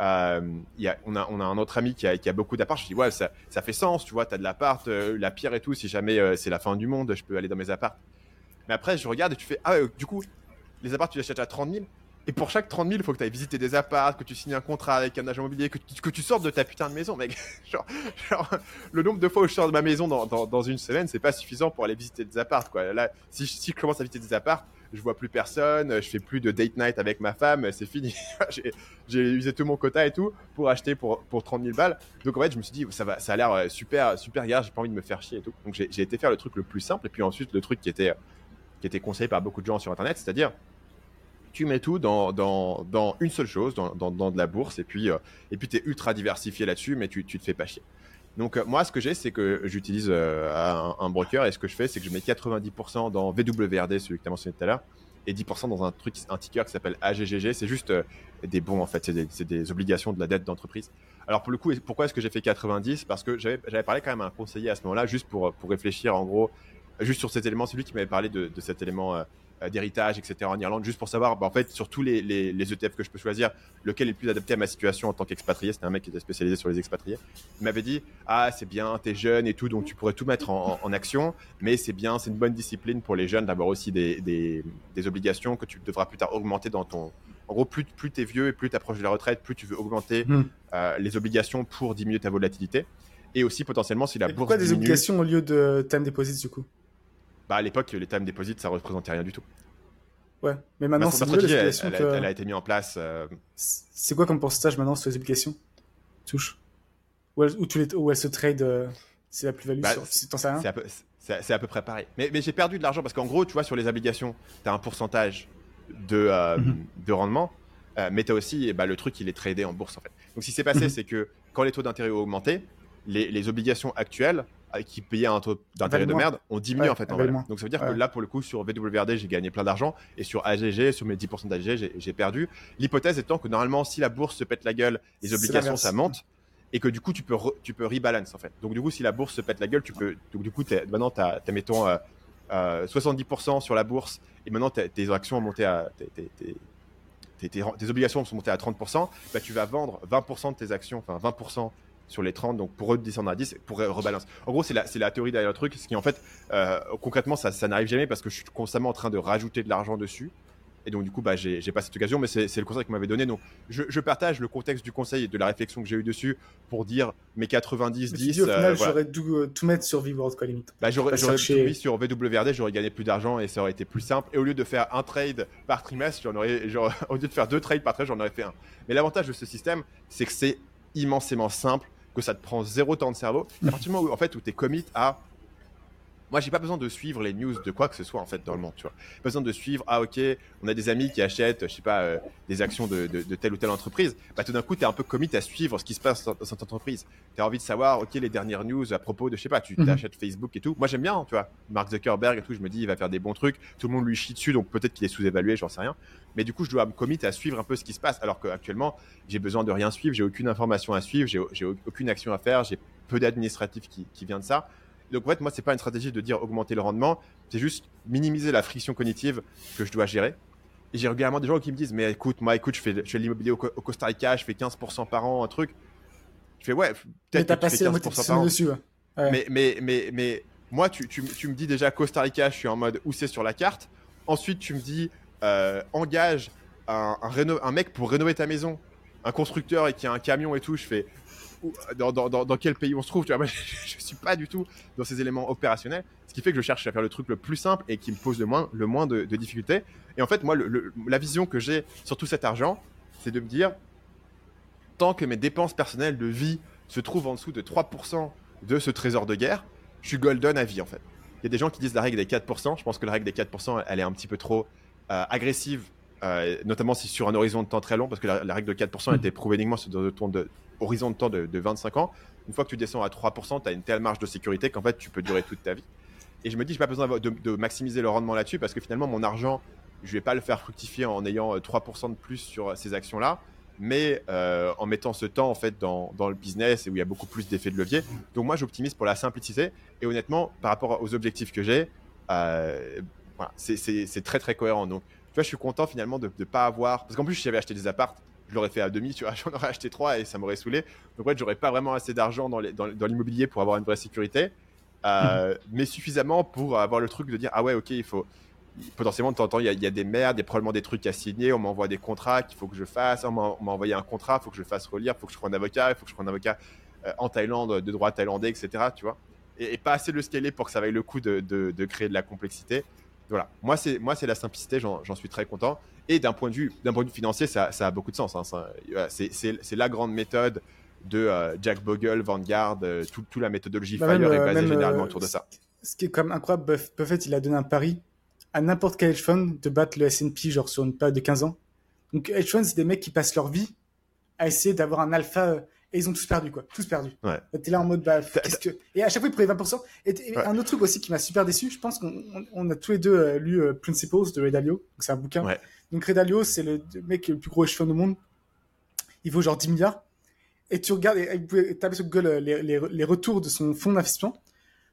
Euh, y a, on, a, on a un autre ami qui a, qui a beaucoup d'apparts. Je dis, ouais, ça, ça fait sens, tu vois, tu as de l'appart, la pierre et tout. Si jamais c'est la fin du monde, je peux aller dans mes apparts. Mais après, je regarde et tu fais, ah, du coup, les apparts, tu les achètes à 30 000 Et pour chaque 30 000, il faut que tu ailles visiter des apparts, que tu signes un contrat avec un agent immobilier, que tu, que tu sortes de ta putain de maison, mec. [laughs] genre, le nombre de fois où je sors de ma maison dans, dans, une semaine, c'est pas suffisant pour aller visiter des apparts, quoi. Là, si, je commence à visiter des apparts, je vois plus personne, je fais plus de date night avec ma femme, c'est fini. [laughs] j'ai usé tout mon quota et tout pour acheter pour, pour 30 000 balles. Donc en fait, je me suis dit, ça, va, ça a l'air euh, super, super gars, j'ai pas envie de me faire chier et tout. Donc j'ai été faire le truc le plus simple et puis ensuite le truc qui était, qui était conseillé par beaucoup de gens sur internet, c'est-à-dire tu mets tout dans, une seule chose, dans, de la bourse, et puis euh, tu es ultra diversifié là-dessus, mais tu, tu te fais pas chier. Donc euh, moi, ce que j'ai, c'est que j'utilise euh, un, broker, et ce que je fais, c'est que je mets 90% dans VWRD, celui que tu as mentionné tout à l'heure, et 10% dans un truc, un ticker qui s'appelle AGGG. C'est juste des bons, en fait, c'est des, obligations de la dette d'entreprise. Alors pour le coup, pourquoi est-ce que j'ai fait 90 Parce que j'avais parlé quand même à un conseiller à ce moment-là, juste pour, réfléchir en gros, juste sur cet élément. C'est lui qui m'avait parlé de, cet élément d'héritage, etc. en Irlande, juste pour savoir, bah, en fait, sur tous les, les, les, ETF que je peux choisir, lequel est le plus adapté à ma situation en tant qu'expatrié. C'était un mec qui était spécialisé sur les expatriés. Il m'avait dit, ah, c'est bien, t'es jeune et tout, donc tu pourrais tout mettre en, en action, mais c'est bien, c'est une bonne discipline pour les jeunes d'avoir aussi des, des, des, obligations que tu devras plus tard augmenter dans ton. En gros, plus, plus t'es vieux et plus t'approches de la retraite, plus tu veux augmenter mmh. euh, les obligations pour diminuer ta volatilité. Et aussi potentiellement si la bourse. Pourquoi des obligations au lieu de time deposits du coup? Bah, à l'époque, les time deposits, ça représentait rien du tout. Ouais, mais maintenant, c'est mieux elle, elle, que... elle, a été mise en place. Euh... C'est quoi comme pourcentage maintenant sur les applications? Touche où elle, où, tu les, où elle se trade, euh, c'est la plus-value bah, T'en sais rien? C'est à, peu près pareil. Mais, mais j'ai perdu de l'argent parce qu'en gros, tu vois, sur les obligations, tu as un pourcentage de, euh, mm -hmm. de rendement, mais tu as aussi bah, le truc, il est tradé en bourse en fait. Donc, ce qui s'est passé, mm -hmm. c'est que quand les taux d'intérêt ont augmenté, les, les obligations actuelles qui payaient un taux d'intérêt de merde ont diminué ouais, en fait. En Donc ça veut dire ouais. que là, pour le coup, sur VWRD, j'ai gagné plein d'argent et sur AGG, sur mes 10% d'AGG, j'ai perdu. L'hypothèse étant que normalement, si la bourse se pète la gueule, les obligations ça monte et que du coup, tu peux, re, tu peux rebalance en fait. Donc du coup, si la bourse se pète la gueule, tu peux. Donc du coup, es, maintenant, tu as, as, mettons euh, euh, 70% sur la bourse et maintenant tes actions ont monté à. Tes, tes, tes, obligations sont montées à 30%, bah, tu vas vendre 20% de tes actions, enfin 20% sur les 30, donc pour redescendre à 10, pour rebalancer. En gros, c'est la, la théorie derrière le truc, ce qui en fait, euh, concrètement, ça, ça n'arrive jamais parce que je suis constamment en train de rajouter de l'argent dessus. Et donc, du coup, bah, j'ai pas cette occasion, mais c'est le conseil que m'avait donné. Donc, je, je, partage le contexte du conseil et de la réflexion que j'ai eu dessus pour dire mes 90, 10. Dis, au final, euh, voilà. j'aurais dû euh, tout mettre sur VWorld, quoi, limite. Bah, j'aurais chercher... tout mis sur VWRD, j'aurais gagné plus d'argent et ça aurait été plus simple. Et au lieu de faire un trade par trimestre, j'en aurais, genre, [laughs] au lieu de faire deux trades par trimestre, j'en aurais fait un. Mais l'avantage de ce système, c'est que c'est immensément simple que ça te prend zéro temps de cerveau. À partir du moment où, en fait, où tu es commit à moi, j'ai pas besoin de suivre les news de quoi que ce soit en fait dans le monde, tu vois. Pas besoin de suivre, ah ok, on a des amis qui achètent, je sais pas, euh, des actions de, de, de, telle ou telle entreprise. Bah tout d'un coup, tu es un peu commit à suivre ce qui se passe dans, dans cette entreprise. Tu as envie de savoir, ok, les dernières news à propos de, je sais pas, tu t'achètes Facebook et tout. Moi, j'aime bien, tu vois. Mark Zuckerberg et tout, je me dis, il va faire des bons trucs. Tout le monde lui chie dessus, donc peut-être qu'il est sous-évalué, j'en sais rien. Mais du coup, je dois me commit à suivre un peu ce qui se passe, alors qu'actuellement, j'ai besoin de rien suivre, j'ai aucune information à suivre, j'ai aucune action à faire, j'ai peu d'administratif qui, qui vient de ça. Donc en fait, moi, c'est pas une stratégie de dire augmenter le rendement, c'est juste minimiser la friction cognitive que je dois gérer. Et j'ai régulièrement des gens qui me disent, mais écoute, moi, écoute, je fais, je fais l'immobilier au, au, Costa Rica, je fais 15% par an, un truc. Je fais, ouais, peut-être que tu fais 15% par an. Dessus, ouais. Ouais. Mais, mais, mais, mais, moi, tu, tu, tu, me dis déjà Costa Rica, je suis en mode où c'est sur la carte. Ensuite, tu me dis, euh, engage un, un, réno un mec pour rénover ta maison, un constructeur et qui a un camion et tout. Je fais, dans, dans, dans, dans, quel pays on se trouve. Tu vois, [laughs] moi, je, ne suis pas du tout dans ces éléments opérationnels, ce qui fait que je cherche à faire le truc le plus simple et qui me pose le moins, le moins de, de difficultés. Et en fait, moi, le, le, la vision que j'ai sur tout cet argent, c'est de me dire, tant que mes dépenses personnelles de vie se trouvent en dessous de 3% de ce trésor de guerre, je suis golden à vie en fait. Il y a des gens qui disent la règle des 4%. Je pense que la règle des 4%, elle est un petit peu trop euh, agressive euh, notamment si sur un horizon de temps très long, parce que la, la règle de 4% a été prouvée uniquement sur un de, horizon de temps de, de, 25 ans. Une fois que tu descends à 3%, tu as une telle marge de sécurité qu'en fait, tu peux durer toute ta vie. Et je me dis, j'ai pas besoin de, maximiser le rendement là-dessus, parce que finalement, mon argent, je vais pas le faire fructifier en ayant 3% de plus sur ces actions-là, mais euh, en mettant ce temps en fait dans, le business et où il y a beaucoup plus d'effets de levier. Donc moi, j'optimise pour la simplicité. Et honnêtement, par rapport aux objectifs que j'ai, euh, c'est très très cohérent. Donc tu vois, je suis content finalement de ne pas avoir. Parce qu'en plus, j'avais acheté des appartes, je l'aurais fait à demi, tu vois, [laughs] j'en aurais acheté trois et ça m'aurait saoulé. Donc, en fait, j'aurais pas vraiment assez d'argent dans l'immobilier pour avoir une vraie sécurité, euh, mmh. mais suffisamment pour avoir le truc de dire, ah ouais, ok, il faut. potentiellement, de temps en temps, il y, a des merdes, il y a probablement des trucs à signer. On m'envoie des contrats qu'il faut que je fasse. On m'a envoyé un contrat, il faut que je fasse relire, il faut que je prenne un avocat, il faut que je prenne un avocat euh, en Thaïlande, de droit thaïlandais, etc. Tu vois et, pas assez le scaler pour que ça vaille le coup de, de, créer de la complexité. Voilà, moi c'est moi c'est la simplicité, j'en suis très content. Et d'un point de vue d'un point de vue financier, ça, ça a beaucoup de sens. Hein, c'est la grande méthode de euh, Jack Bogle, Vanguard, euh, toute la méthodologie bah Fire est basée généralement autour de ça. Ce qui est comme incroyable, Buffett, il a donné un pari à n'importe quel hedge fund de battre le S&P genre sur une période de 15 ans. Donc hedge funds, c'est des mecs qui passent leur vie à essayer d'avoir un alpha et ils ont tous perdu quoi, tous perdu. Ouais. T'es là en mode bah qu'est-ce que et à chaque fois ils prenaient 20%. Et, un autre truc aussi qui m'a super déçu, je pense qu'on a tous les deux euh, lu euh, Principles de Ray Dalio, c'est un bouquin. Ouais. Donc Ray Dalio, c'est le mec le plus gros fund au monde. Il vaut genre 10 milliards. Et tu regardes, et vous pouvez taper sur Google euh, les, les, les retours de son fonds d'investissement.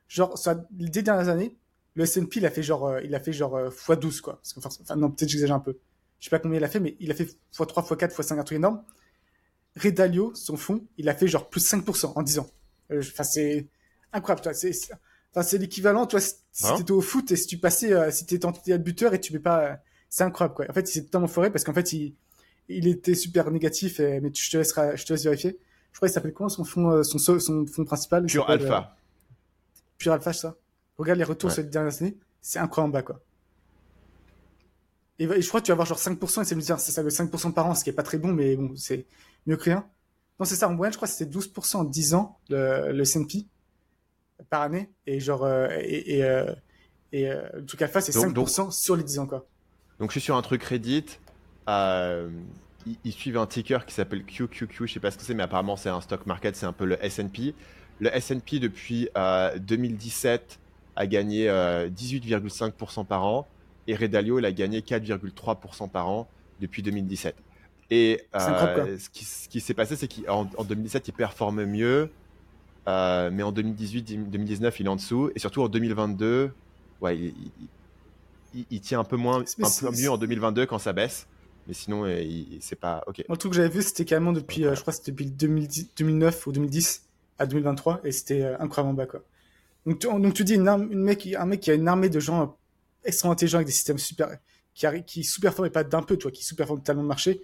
Genre, ça, les dernières années, le S&P, il a fait genre, il a fait genre x12 quoi. Parce que, enfin, non, peut-être j'exagère un peu. Je sais pas combien il a fait, mais il a fait x3, x4, x5, un truc énorme. Redalio, son fonds, il a fait genre plus 5% en 10 ans. Euh, enfin, c'est incroyable, toi. C'est, enfin, c'est l'équivalent, toi, si, hein? t'étais au foot et si tu passais, euh, si t'étais en buteur et tu mets pas, euh, c'est incroyable, quoi. En fait, il s'est totalement foré parce qu'en fait, il, il était super négatif, et, mais je te laisserai, je te laisse vérifier. Je crois qu'il s'appelle comment son fond, son, son fond principal? Pure Alpha. Pure Alpha, ça. Regarde les retours ces dernières années. C'est incroyable, bas, quoi. Et, je crois que tu vas avoir genre 5%, et c'est me dire, ça, ça veut 5% par an, ce qui est pas très bon, mais bon, c'est, mieux que rien. Non, c'est ça, en moyenne, je crois que c'était 12% en 10 ans, le, le S&P, par année. Et genre, euh, et, et, euh, et euh, le truc alpha, c'est 5% sur les 10 ans, quoi. Donc, je suis sur un truc Reddit. ils, suivent un ticker qui s'appelle QQQ. Je sais pas ce que c'est, mais apparemment, c'est un stock market. C'est un peu le S&P. Le S&P, depuis 2017, a gagné 18,5% par an. Et Redalio, il a gagné 4,3% par an depuis 2017. Et euh, ce qui, ce qui s'est passé, c'est qu'en en 2017, il performe mieux, euh, mais en 2018, 2019, il est en dessous. Et surtout en 2022, ouais, il, il, tient un peu moins, un peu mieux en 2022 quand ça baisse. Mais sinon, euh, c'est pas ok. le truc que j'avais vu, c'était carrément depuis, je crois, c'était depuis 2009 ou 2010 à 2023, et c'était incroyablement bas, quoi. Donc, tu, donc tu dis une une mec, un mec qui a une armée de gens extrêmement intelligents avec des systèmes super, qui, qui sous-performent et pas d'un peu, toi, qui sous-performent totalement le marché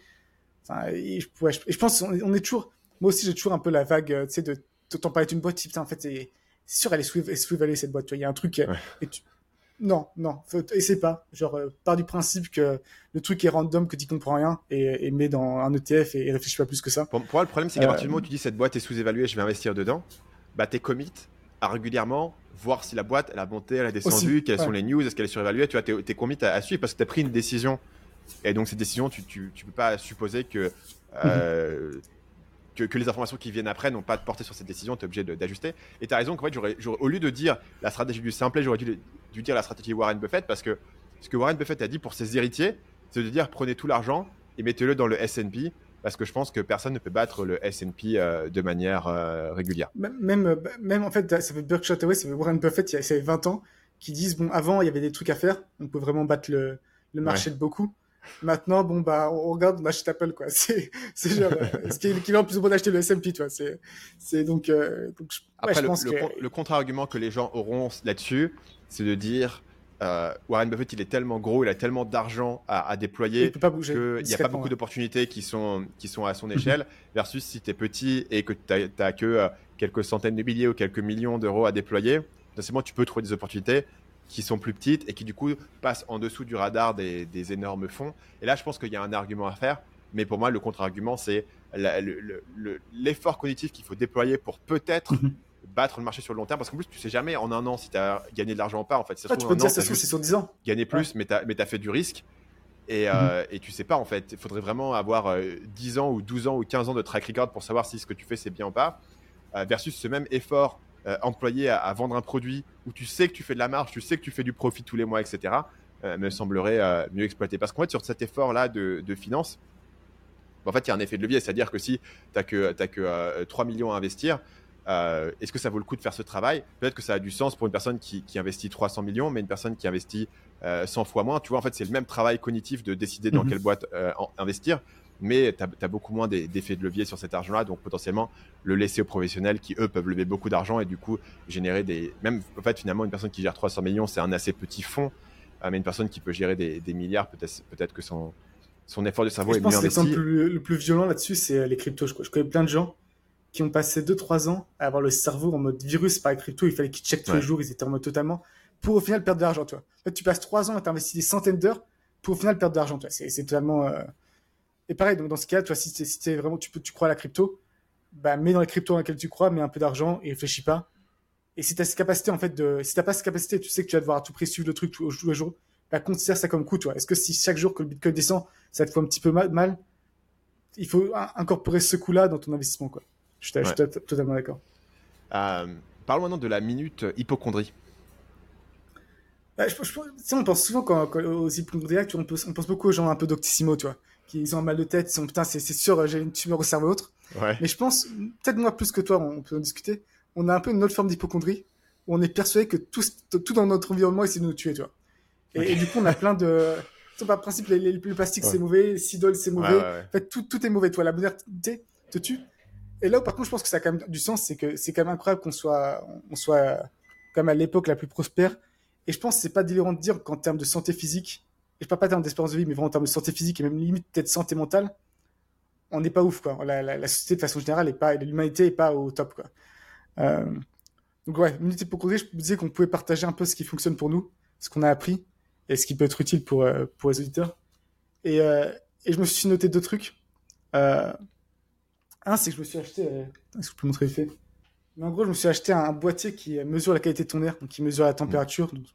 et je, je, pense on, est toujours. Moi aussi, j'ai toujours un peu la vague, euh, tu sais, de t'en parler d'une boîte. Putain, en fait, c'est sûr, elle est sous-évaluée cette boîte. Il y a un truc. Euh, et tu... Non, non, essaie pas. Genre, euh, part du principe que le truc est random, que tu comprends rien, et, et mets dans un ETF et, réfléchis pas plus que ça. Pour, moi, le problème, c'est qu'à partir du moment où tu dis cette boîte est sous-évaluée, je vais investir dedans, bah, t'es commit à régulièrement voir si la boîte, elle a monté, elle a descendu, quelles sont les news, est-ce qu'elle est surévaluée. Tu vois, t'es es commit à, à, suivre parce que tu as pris une décision et donc, cette décision, tu ne peux pas supposer que, euh, que, que, les informations qui viennent après n'ont pas de portée sur cette décision. Tu es obligé d'ajuster. Et tu as raison qu'en fait, j'aurais, au lieu de dire la stratégie du simple, j'aurais dû, dû, dire la stratégie Warren Buffett parce que ce que Warren Buffett a dit pour ses héritiers, c'est de dire prenez tout l'argent et mettez-le dans le SP parce que je pense que personne ne peut battre le S&P euh, de manière euh, régulière. Même, même en fait, ça fait Berkshire Hathaway, ça fait Warren Buffett, il y a 20 ans, qui disent bon, avant il y avait des trucs à faire, on peut vraiment battre le, le marché de beaucoup. Maintenant, bon, bah, on regarde, on achète Apple, quoi. [laughs] C'est, c'est genre, euh, [laughs] ce qui est l'équivalent plus ou moins d'acheter le S&P, tu vois. C'est, c'est donc, euh, donc Après, je le, pense que... le contre-argument que les gens auront là-dessus, c'est de dire, euh, Warren Buffett, il est tellement gros, il a tellement d'argent à, à, déployer qu'il n'y a pas beaucoup d'opportunités qui sont, qui sont à son [laughs] échelle, versus si tu es petit et que tu n'as que euh, quelques centaines de milliers ou quelques millions d'euros à déployer, forcément, tu peux trouver des opportunités qui sont plus petites et qui du coup passent en dessous du radar des, des énormes fonds. Et là, je pense qu'il y a un argument à faire, mais pour moi, le contre-argument, c'est l'effort cognitif qu'il faut déployer pour peut-être mhm. battre le marché sur le long terme. Parce qu'en plus, tu sais jamais en un an si tu as gagné de l'argent ou pas. En fait, ça ah, tu peux dire, c'est sur 10 ans. Gagner plus, mais tu as, fait du risque. Et, euh, mhm. et, tu sais pas en fait, il faudrait vraiment avoir 10 euh, ans ou 12 ans ou 15 ans de track record pour savoir si ce que tu fais c'est bien ou pas, euh, versus ce même effort euh, employé à, vendre un produit où tu sais que tu fais de la marge, tu sais que tu fais du profit tous les mois, etc., euh, me semblerait euh, mieux exploité. Parce qu'en fait, sur cet effort-là de, de, finance, en fait, il y a un effet de levier. C'est-à-dire que si tu n'as que, as que 3 millions à investir, est-ce que ça vaut le coup de faire ce travail? Peut-être que ça a du sens pour une personne qui, qui, investit 300 millions, mais une personne qui investit 100 fois moins. Tu vois, en fait, c'est le même travail cognitif de décider dans mhm. quelle boîte investir mais tu as, beaucoup moins d'effets de levier sur cet argent-là, donc potentiellement le laisser aux professionnels qui, eux, peuvent lever beaucoup d'argent et du coup générer des... Même, en fait, finalement, une personne qui gère 300 millions, c'est un assez petit fonds. mais une personne qui peut gérer des, milliards, peut-être peut que son, son effort de cerveau est mieux investi. Je pense que l'exemple le, plus violent là-dessus, c'est les cryptos. Je, je, connais plein de gens qui ont passé 2-3 ans à avoir le cerveau en mode virus par les cryptos. Il fallait qu'ils checkent tous les jours, ils étaient en mode totalement. Pour au final perdre de l'argent, toi. Là, tu passes 3 ans à t'investir des centaines d'heures pour au final perdre de l'argent, toi. C'est totalement. Euh, et pareil, donc dans ce cas, toi, si, si vraiment tu, peux, tu crois à la crypto, bah, mets dans les cryptos dans lesquelles tu crois, mets un peu d'argent et réfléchis pas. Et si tu as cette capacité, en fait, de, si t'as pas cette capacité, tu sais que tu vas devoir à tout prix suivre le truc tous les jours, bah, considère ça comme coût, toi. Est-ce que si chaque jour que le Bitcoin descend, ça te fait un petit peu mal, il faut incorporer ce coût-là dans ton investissement, quoi. Je suis, totalement d'accord. Euh, parle maintenant de la minute hypochondrie. Bah, je, on pense souvent quand, aux hypochondriaques, on, pense, on pense beaucoup aux gens un peu doctissimo, tu vois, qui ont un mal de tête, ils sont putain, c'est sûr, j'ai une tumeur au cerveau autre. Mais je pense, peut-être moi plus que toi, on peut en discuter, on a un peu une autre forme d'hypochondrie, où on est persuadé que tout, tout dans notre environnement essaie de nous tuer, tu vois. Et, du coup, on a plein de. par principe, les, le plastique c'est mauvais, Sidol c'est mauvais. en fait, tout, tout est mauvais, toi. La modernité te tue. Et là où, par contre, je pense que ça a quand même du sens, c'est que c'est quand même incroyable qu'on soit, on soit quand même à l'époque la plus prospère. Et je pense que c'est pas délirant de dire qu'en termes de santé physique, je parle pas en termes d'espérance de vie, mais vraiment en termes de santé physique et même limite peut-être santé mentale, on n'est pas ouf, quoi. La, société, de façon générale, et pas, l'humanité est pas au top, quoi. Euh, donc ouais, Minute Hypochondrie, je me disais qu'on pouvait partager un peu ce qui fonctionne pour nous, ce qu'on a appris, et ce qui peut être utile pour, euh, pour les auditeurs. Et, euh, et je me suis noté deux trucs. Un, c'est que je me suis acheté. Est-ce que je peux montrer? le fait Mais en gros, je me suis acheté un, boîtier qui mesure la qualité de ton air, donc qui mesure la température, donc,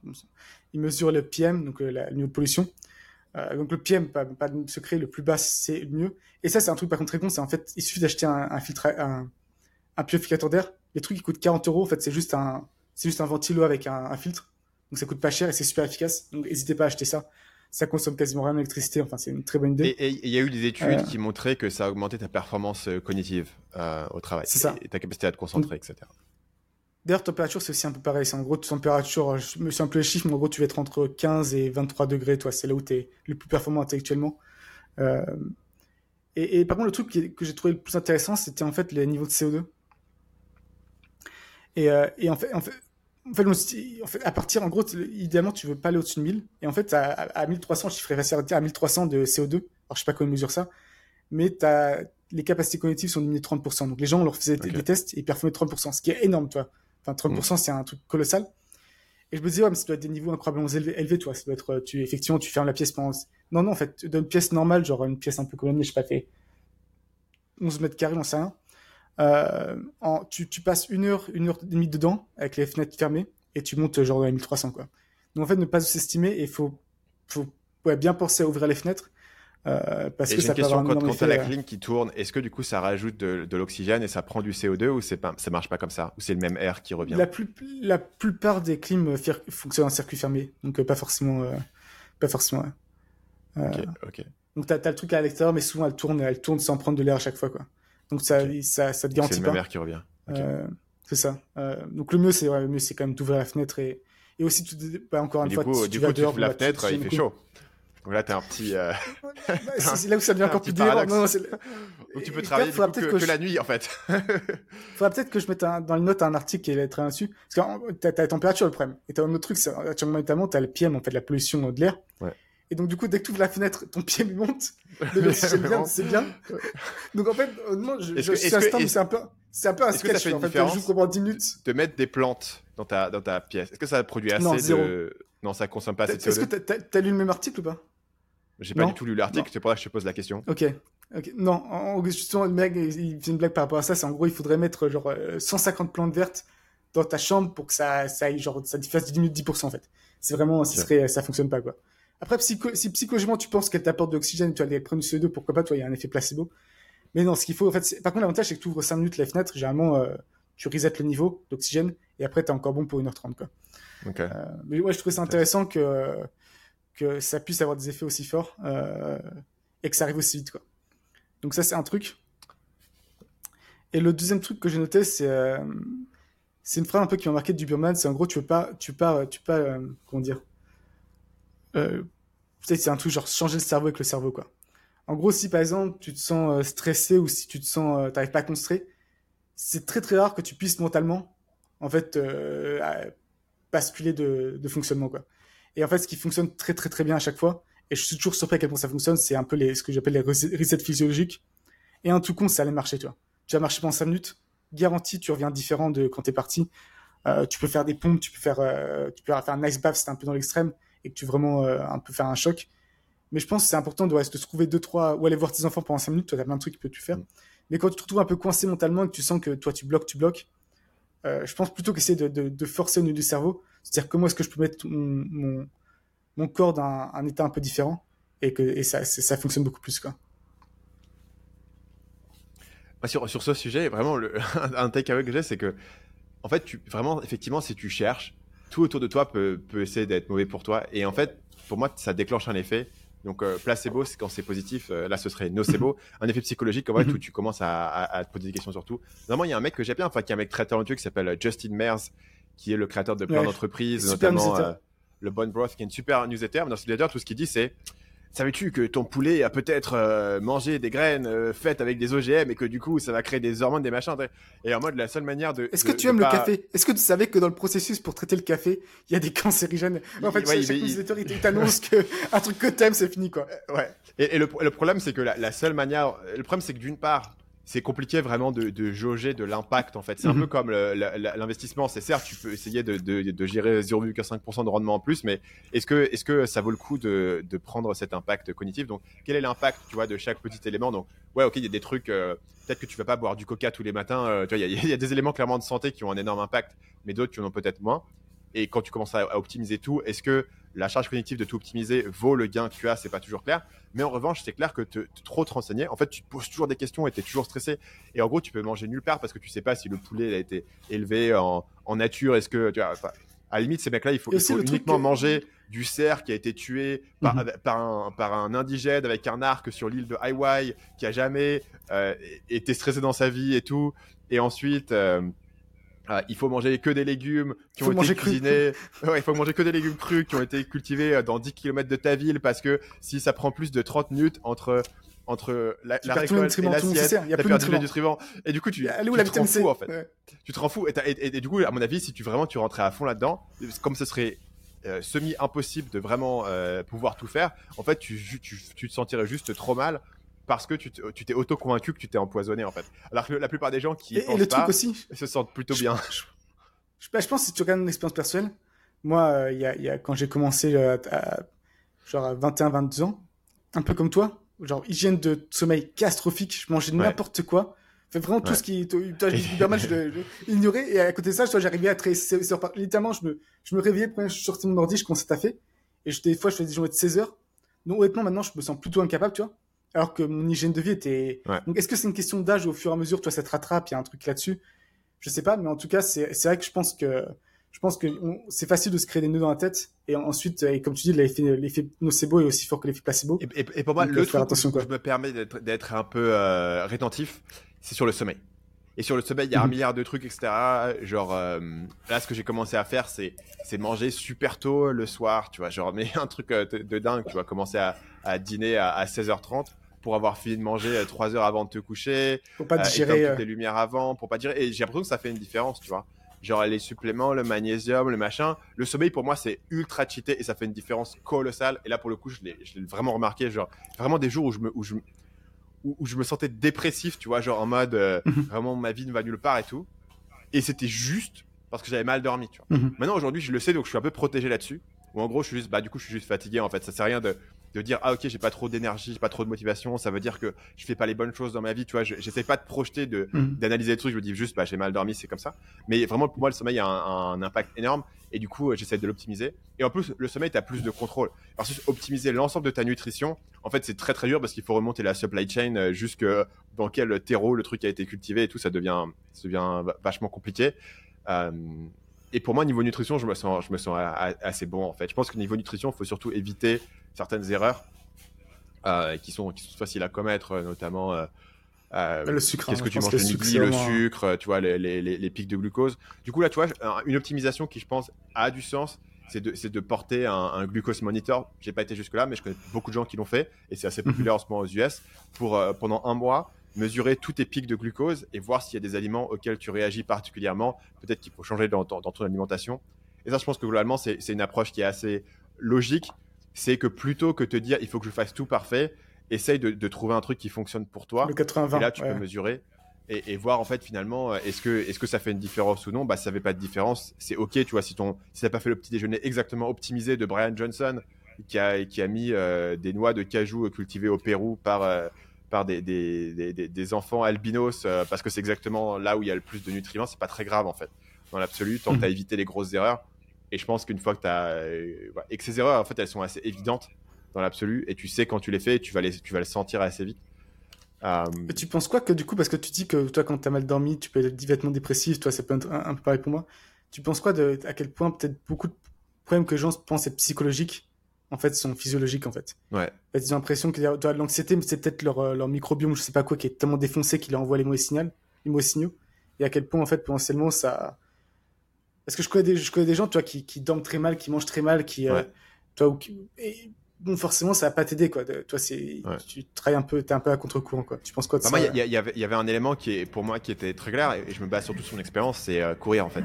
il mesure le PM, donc le niveau de pollution. donc le PM, pas, pas de secret, le plus bas c'est le mieux. Et ça, c'est un truc par contre très con, c'est en fait, il suffit d'acheter un, un, filtre, un, un purificateur d'air. Les trucs qui coûtent 40 euros, en fait, c'est juste un, c'est juste un ventilo avec un, un filtre. Donc ça coûte pas cher et c'est super efficace. Donc n'hésitez pas à acheter ça. Ça consomme quasiment rien d'électricité. Enfin, c'est une très bonne idée. Et il y a eu des études euh. qui montraient que ça augmentait ta performance euh, cognitive euh, au travail. C'est ça. Et ta capacité à te concentrer, etc. D'ailleurs, température, c'est aussi un peu pareil. C'est en gros, température, je me suis un peu les chiffres, mais en gros, tu vas être entre 15 et 23 degrés, toi. C'est là où tu es le plus performant intellectuellement. et, par contre, le truc que j'ai trouvé le plus intéressant, c'était en fait les niveaux de CO2. Et, et en fait, en fait en fait, en fait, à partir, en gros, idéalement, tu veux pas aller au-dessus de 1000. Et en fait, à, à 1300, je chiffrerais à 1300 de CO2. Alors, je sais pas comment on mesure ça. Mais as, les capacités cognitives sont diminuées de 30%. Donc, les gens, on leur faisait des tests et ils performaient 30%. Ce qui est énorme, toi. Enfin, 30%, mm. c'est un truc colossal. Et je me disais, ouais, mais ça doit être des niveaux incroyablement élevés, élevés toi. Ça doit être, tu, effectivement, tu fermes la pièce pendant, non, non, en fait, dans une pièce normale, genre une pièce un peu colonnée, je sais pas, fait 11 mètres carrés, on sait rien. Euh, en, tu, tu, passes une heure, une heure et demie dedans avec les fenêtres fermées et tu montes genre à 1300 quoi. Donc en fait ne pas s'estimer et faut faut ouais, bien penser à ouvrir les fenêtres euh, parce et que ça une question, quand, quand tu as la euh, clim qui tourne, est-ce que du coup ça rajoute de, de l'oxygène et ça prend du CO2 ou c'est pas, ça marche pas comme ça? Ou c'est le même air qui revient? La, plus, la plupart des clims fonctionnent en circuit fermé, donc pas forcément. Euh, pas forcément ok, ok. Donc tu as, le truc à l'extérieur, mais souvent elle tourne, elle tourne sans prendre de l'air à chaque fois. Quoi. Donc ça, ça, ça te garantit pas. C'est le même air qui revient. Euh, c'est ça. Euh, donc le mieux, c'est ouais, mieux, c'est quand même d'ouvrir la fenêtre et, et aussi, tout, bah, encore une du fois, coup, si du tu coup, tu ouvres la fenêtre, il fait chaud. Donc là, t'es un petit. Euh... [laughs] Bah, c'est [laughs] là où ça devient encore plus délirant. Non, Donc [laughs] tu peux travailler du coup, que, que, que, la nuit, en fait. faudra peut-être que je mette un, dans les notes un article qui est très dessus. Parce que t'as, as la température, le problème. Et t'as un autre truc, c'est notamment, t'as le PM, en fait, la pollution de l'air. Ouais. Et donc, du coup, dès que tu ouvres la fenêtre, ton pied monte. [laughs] bien, c'est bien. Donc, en fait, honnêtement, je, je suis c'est un peu, c'est un peu un sketch. en fait, je joue pendant 10 minutes. De mettre des plantes dans ta, dans ta pièce? Est-ce que ça produit assez non, de. Non, ça consomme pas assez de CO2. Est-ce que t'as lu le même article ou pas? J'ai pas du tout lu l'article, c'est pour ça que je te pose la question. Ok. ok. Non, en, justement, le mec, il fait une blague par rapport à ça. C'est en gros, il faudrait mettre genre 150 euh, plantes vertes dans ta chambre pour que ça, ça aille, genre, ça fasse 10 10% en fait. C'est vraiment, ça serait, ça fonctionne pas, quoi. Après, si psychologiquement tu penses qu'elle t'apporte de l'oxygène, tu vas aller prendre du CO2, pourquoi pas, toi, il y a un effet placebo. Mais non, ce qu'il faut, en fait, par contre, l'avantage, c'est que tu ouvres 5 minutes les fenêtres, généralement, euh, tu resets le niveau d'oxygène, et après, t'es encore bon pour 1h30, quoi. Okay. Euh, mais ouais, je trouvais ça intéressant que, que ça puisse avoir des effets aussi forts, euh, et que ça arrive aussi vite, quoi. Donc ça, c'est un truc. Et le deuxième truc que j'ai noté, c'est, c'est une phrase un peu qui m'a marqué du Burman, c'est en gros, tu veux pas, tu pas, tu pas, comment dire, euh, c'est un truc genre changer le cerveau avec le cerveau, quoi. En gros, si par exemple tu te sens euh, stressé ou si tu te sens, euh, t'arrives pas à concentrer, c'est très très rare que tu puisses mentalement, en fait, euh, basculer de, fonctionnement, quoi. Et en fait, ce qui fonctionne très très très bien à chaque fois, et je suis toujours surpris à quel point ça fonctionne, c'est un peu les, ce que j'appelle les resets physiologiques. Et un tout con, ça allait marcher, tu. Tu vas marcher pendant 5 minutes, garanti, tu reviens différent de quand t'es parti. Tu peux faire des pompes, tu peux faire, tu peux faire un nice bath, c'est un peu dans l'extrême, et que tu vraiment euh, un peu faire un choc. Mais je pense que c'est important de, ouais, de se trouver deux, trois, ou aller voir tes enfants pendant 5 minutes, tu as plein de trucs que tu peux faire. Mm. Mais quand tu te retrouves un peu coincé mentalement et que tu sens que toi tu bloques, tu bloques, euh, je pense plutôt qu'essayer de, de, de, forcer au niveau du cerveau, c'est-à-dire comment est-ce que je peux mettre mon, mon, mon corps dans un, un, état un peu différent et que et ça, ça fonctionne beaucoup plus. Quoi. Sur, sur ce sujet, vraiment, le, [laughs] un takeaway que j'ai, c'est que, en fait, tu, vraiment, effectivement, si tu cherches, tout autour de toi peut, peut essayer d'être mauvais pour toi. Et en fait, pour moi, ça déclenche un effet. Donc, euh, placebo, c'est quand c'est positif. Euh, là, ce serait nocebo. un effet psychologique, en fait, où tu commences à, à, à, te poser des questions sur tout. Normalement, il y a un mec que j'aime bien, enfin, qui est un mec très talentueux qui s'appelle Justin Mears, qui est le créateur de plein ouais. d'entreprises, notamment euh, le Bon Broth, qui est une super newsletter. Mais dans ce newsletter, tout ce qu'il dit, c'est savais-tu que ton poulet a peut-être euh, mangé des graines euh, faites avec des OGM et que du coup ça va créer des hormones, des machins Et en mode la seule manière de. Est-ce que tu aimes le café? Est-ce que tu savais que dans le processus pour traiter le café, il y a des [laughs] cancérigènes? En fait, ouais, chaque il, il... il t'annonce que un truc que t'aimes, c'est fini quoi. Euh, ouais. Et, et le, le, problème, c'est que la, la, seule manière, le problème, c'est que d'une part, c'est compliqué vraiment de, de jauger de l'impact en fait. C'est un peu mhm. comme l'investissement. C'est certes, tu peux essayer de, de, de gérer 0,5% de rendement en plus, mais est-ce que, est-ce que ça vaut le coup de, de prendre cet impact cognitif? Donc, quel est l'impact, tu vois, de chaque petit élément? Donc, ouais, ok, il y a des trucs. Euh, peut-être que tu vas pas boire du Coca tous les matins. Euh, tu vois, il y, y, a des éléments clairement de santé qui ont un énorme impact, mais d'autres qui en ont peut-être moins. Et quand tu commences à, à optimiser tout, est-ce que la charge cognitive de tout optimiser vaut le gain que tu as C'est pas toujours clair. Mais en revanche, c'est clair que te, te, trop te renseigner, en fait, tu te poses toujours des questions et tu es toujours stressé. Et en gros, tu peux manger nulle part parce que tu sais pas si le poulet a été élevé en, en nature. Est-ce que tu vois, à la limite, ces mecs-là, il faut, il faut uniquement que... manger du cerf qui a été tué par, -hmm. par, un, par, un, indigène avec un arc sur l'île de Hawaii qui a jamais euh, été stressé dans sa vie et tout. Et ensuite, euh, ah, il faut manger que des légumes qui ont été cuisinés. [laughs] ouais, il faut manger que des légumes crus qui ont été cultivés dans 10 km de ta ville parce que si ça prend plus de 30 minutes entre entre la, la récolte et l'assiette, t'as perdu les nutriments. Et du coup, tu, tu te rends fou en fait. Ouais. Tu te rends fou. Et, et, et, et, du coup, à mon avis, si tu vraiment tu rentrais à fond là-dedans, comme ce serait euh, semi impossible de vraiment euh, pouvoir tout faire, en fait, tu, tu, tu te sentirais juste trop mal parce que tu t'es auto-convaincu que tu t'es empoisonné en fait. Alors que la plupart des gens qui et, pensent et le pas, truc aussi, se sentent plutôt bien. [laughs] Je, je, je, pense que si tu regardes mon expérience personnelle, moi, il euh, y, y, a, quand j'ai commencé à, à, genre à 21-22 ans, un peu comme toi, genre hygiène de sommeil catastrophique, je mangeais ouais. n'importe quoi. Fait vraiment tout ce qui, toi, hyper [laughs] mal, je, je ignorais. Et à côté de ça, j'arrivais à travailler, littéralement, je me, je me réveillais, je sortais mon ordi, je commençais à taffer. Et je, des fois, je faisais des journées de 16 heures. Donc, honnêtement, maintenant, je me sens plutôt incapable, tu vois alors que mon hygiène de vie était. Ouais. Donc, est-ce que c'est une question d'âge au fur et à mesure, toi, ça te rattrape, il y a un truc là-dessus? Je sais pas, mais en tout cas, c'est vrai que je pense que je pense que c'est facile de se créer des nœuds dans la tête et ensuite, et comme tu dis, l'effet, nocebo est aussi fort que l'effet placebo. Et, et, et, pour moi, Donc, le truc attention, où je me permets d'être un peu euh, rétentif, c'est sur le sommeil. Et sur le sommeil, il y a mmh. un mhm. milliard de trucs, etc. Genre, euh, là, ce que j'ai commencé à faire, c'est, manger super tôt le soir, tu vois. Genre, [laughs] mais un truc euh, de, de dingue, tu vois, commencer à, à dîner à, à 16h30 pour avoir fini de manger 3 heures avant de te coucher. Pour pas digérer. Euh, toutes les lumières avant, pour pas digérer. Et j'ai l'impression que ça fait une différence, tu vois. Genre les suppléments, le magnésium, le machin. Le sommeil, pour moi, c'est ultra cheaté et ça fait une différence colossale. Et là, pour le coup, je l'ai vraiment remarqué. Genre, vraiment des jours où je me, où je, où, où je me sentais dépressif, tu vois, genre en mode euh, [laughs] mhm. vraiment ma vie ne va nulle part et tout. Et c'était juste parce que j'avais mal dormi, tu vois. -hmm. Maintenant, aujourd'hui, je le sais, donc je suis un peu protégé là-dessus. Ou en gros, je suis juste, bah, du coup, je suis juste fatigué, en fait. Ça sert à rien de, de dire ah ok j'ai pas trop d'énergie j'ai pas trop de motivation ça veut dire que je fais pas les bonnes choses dans ma vie tu vois j'essaie pas de projeter de mmh. d'analyser les trucs je me dis juste bah j'ai mal dormi c'est comme ça mais vraiment pour moi le sommeil a un, un impact énorme et du coup j'essaie de l'optimiser et en plus le sommeil tu as plus de contrôle parce que optimiser l'ensemble de ta nutrition en fait c'est très très dur parce qu'il faut remonter la supply chain euh, jusque dans quel terreau le truc a été cultivé et tout ça devient ça devient vachement compliqué euh, et pour moi, niveau nutrition, je me sens, je me sens assez bon en fait. Je pense que niveau nutrition, il faut surtout éviter certaines erreurs euh, qui, sont, qui sont faciles à commettre, notamment. Euh, euh, le sucre. Qu'est-ce hein, que tu manges le midi Le sucre, tu vois, les, les, les, pics de glucose. Du coup, là, tu vois, une optimisation qui, je pense, a du sens, c'est de, de, porter un, un glucose monitor. J'ai pas été jusque-là, mais je connais beaucoup de gens qui l'ont fait, et c'est assez populaire en ce moment aux US, pour euh, pendant un mois mesurer tous tes pics de glucose et voir s'il y a des aliments auxquels tu réagis particulièrement. Peut-être qu'il faut changer dans, dans, dans, ton alimentation. Et ça, je pense que globalement, c'est une approche qui est assez logique, c'est que plutôt que te dire il faut que je fasse tout parfait, essaye de, trouver un truc qui fonctionne pour toi. Le 80 Et là, tu peux mesurer et, voir en fait finalement est-ce que, est que ça fait une différence ou non? Bah, ça fait pas de différence. C'est ok, tu vois, si ton si pas fait le petit déjeuner exactement optimisé de Brian Johnson qui a, qui a mis euh, des noix de cajou cultivées au Pérou par, euh, par des, des, des, des, enfants albinos euh, parce que c'est exactement là où il y a le plus de nutriments, c'est pas très grave en fait. Dans l'absolu, tant que tu as mhm. évité les grosses erreurs. Et je pense qu'une fois que tu as. et que ces erreurs, en fait, elles sont assez évidentes dans l'absolu et tu sais quand tu les fais, tu vas, les, tu vas le sentir assez vite. Tu penses quoi que du coup, parce que tu dis que toi, quand tu as mal dormi, tu peux être divètement dépressif, toi, ça peut être un, peu pareil pour moi. Tu penses quoi de à quel point peut-être beaucoup de problèmes que les gens pensent être psychologiques en fait, sont physiologiques, en fait? Ouais. Ils ont l'impression que l'anxiété, c'est peut-être leur, euh, leur microbiome, je sais pas quoi, qui est tellement défoncé qu'il envoie les mauvais signaux, les mauvais signaux. Et à quel point, en fait, potentiellement, ça. Parce que je connais des, je connais des gens, tu vois, qui, qui dorment très mal, qui mangent très mal, qui. Euh, toi, ou et, bon, forcément, ça va pas t'aider, quoi. toi, c'est, tu travailles un peu, t'es un peu à contre-courant, quoi. Tu penses quoi de ça? Moi, il y, y, avait un élément qui est, pour moi, qui était très clair, et je me base surtout sur mon expérience, c'est euh, courir, en fait.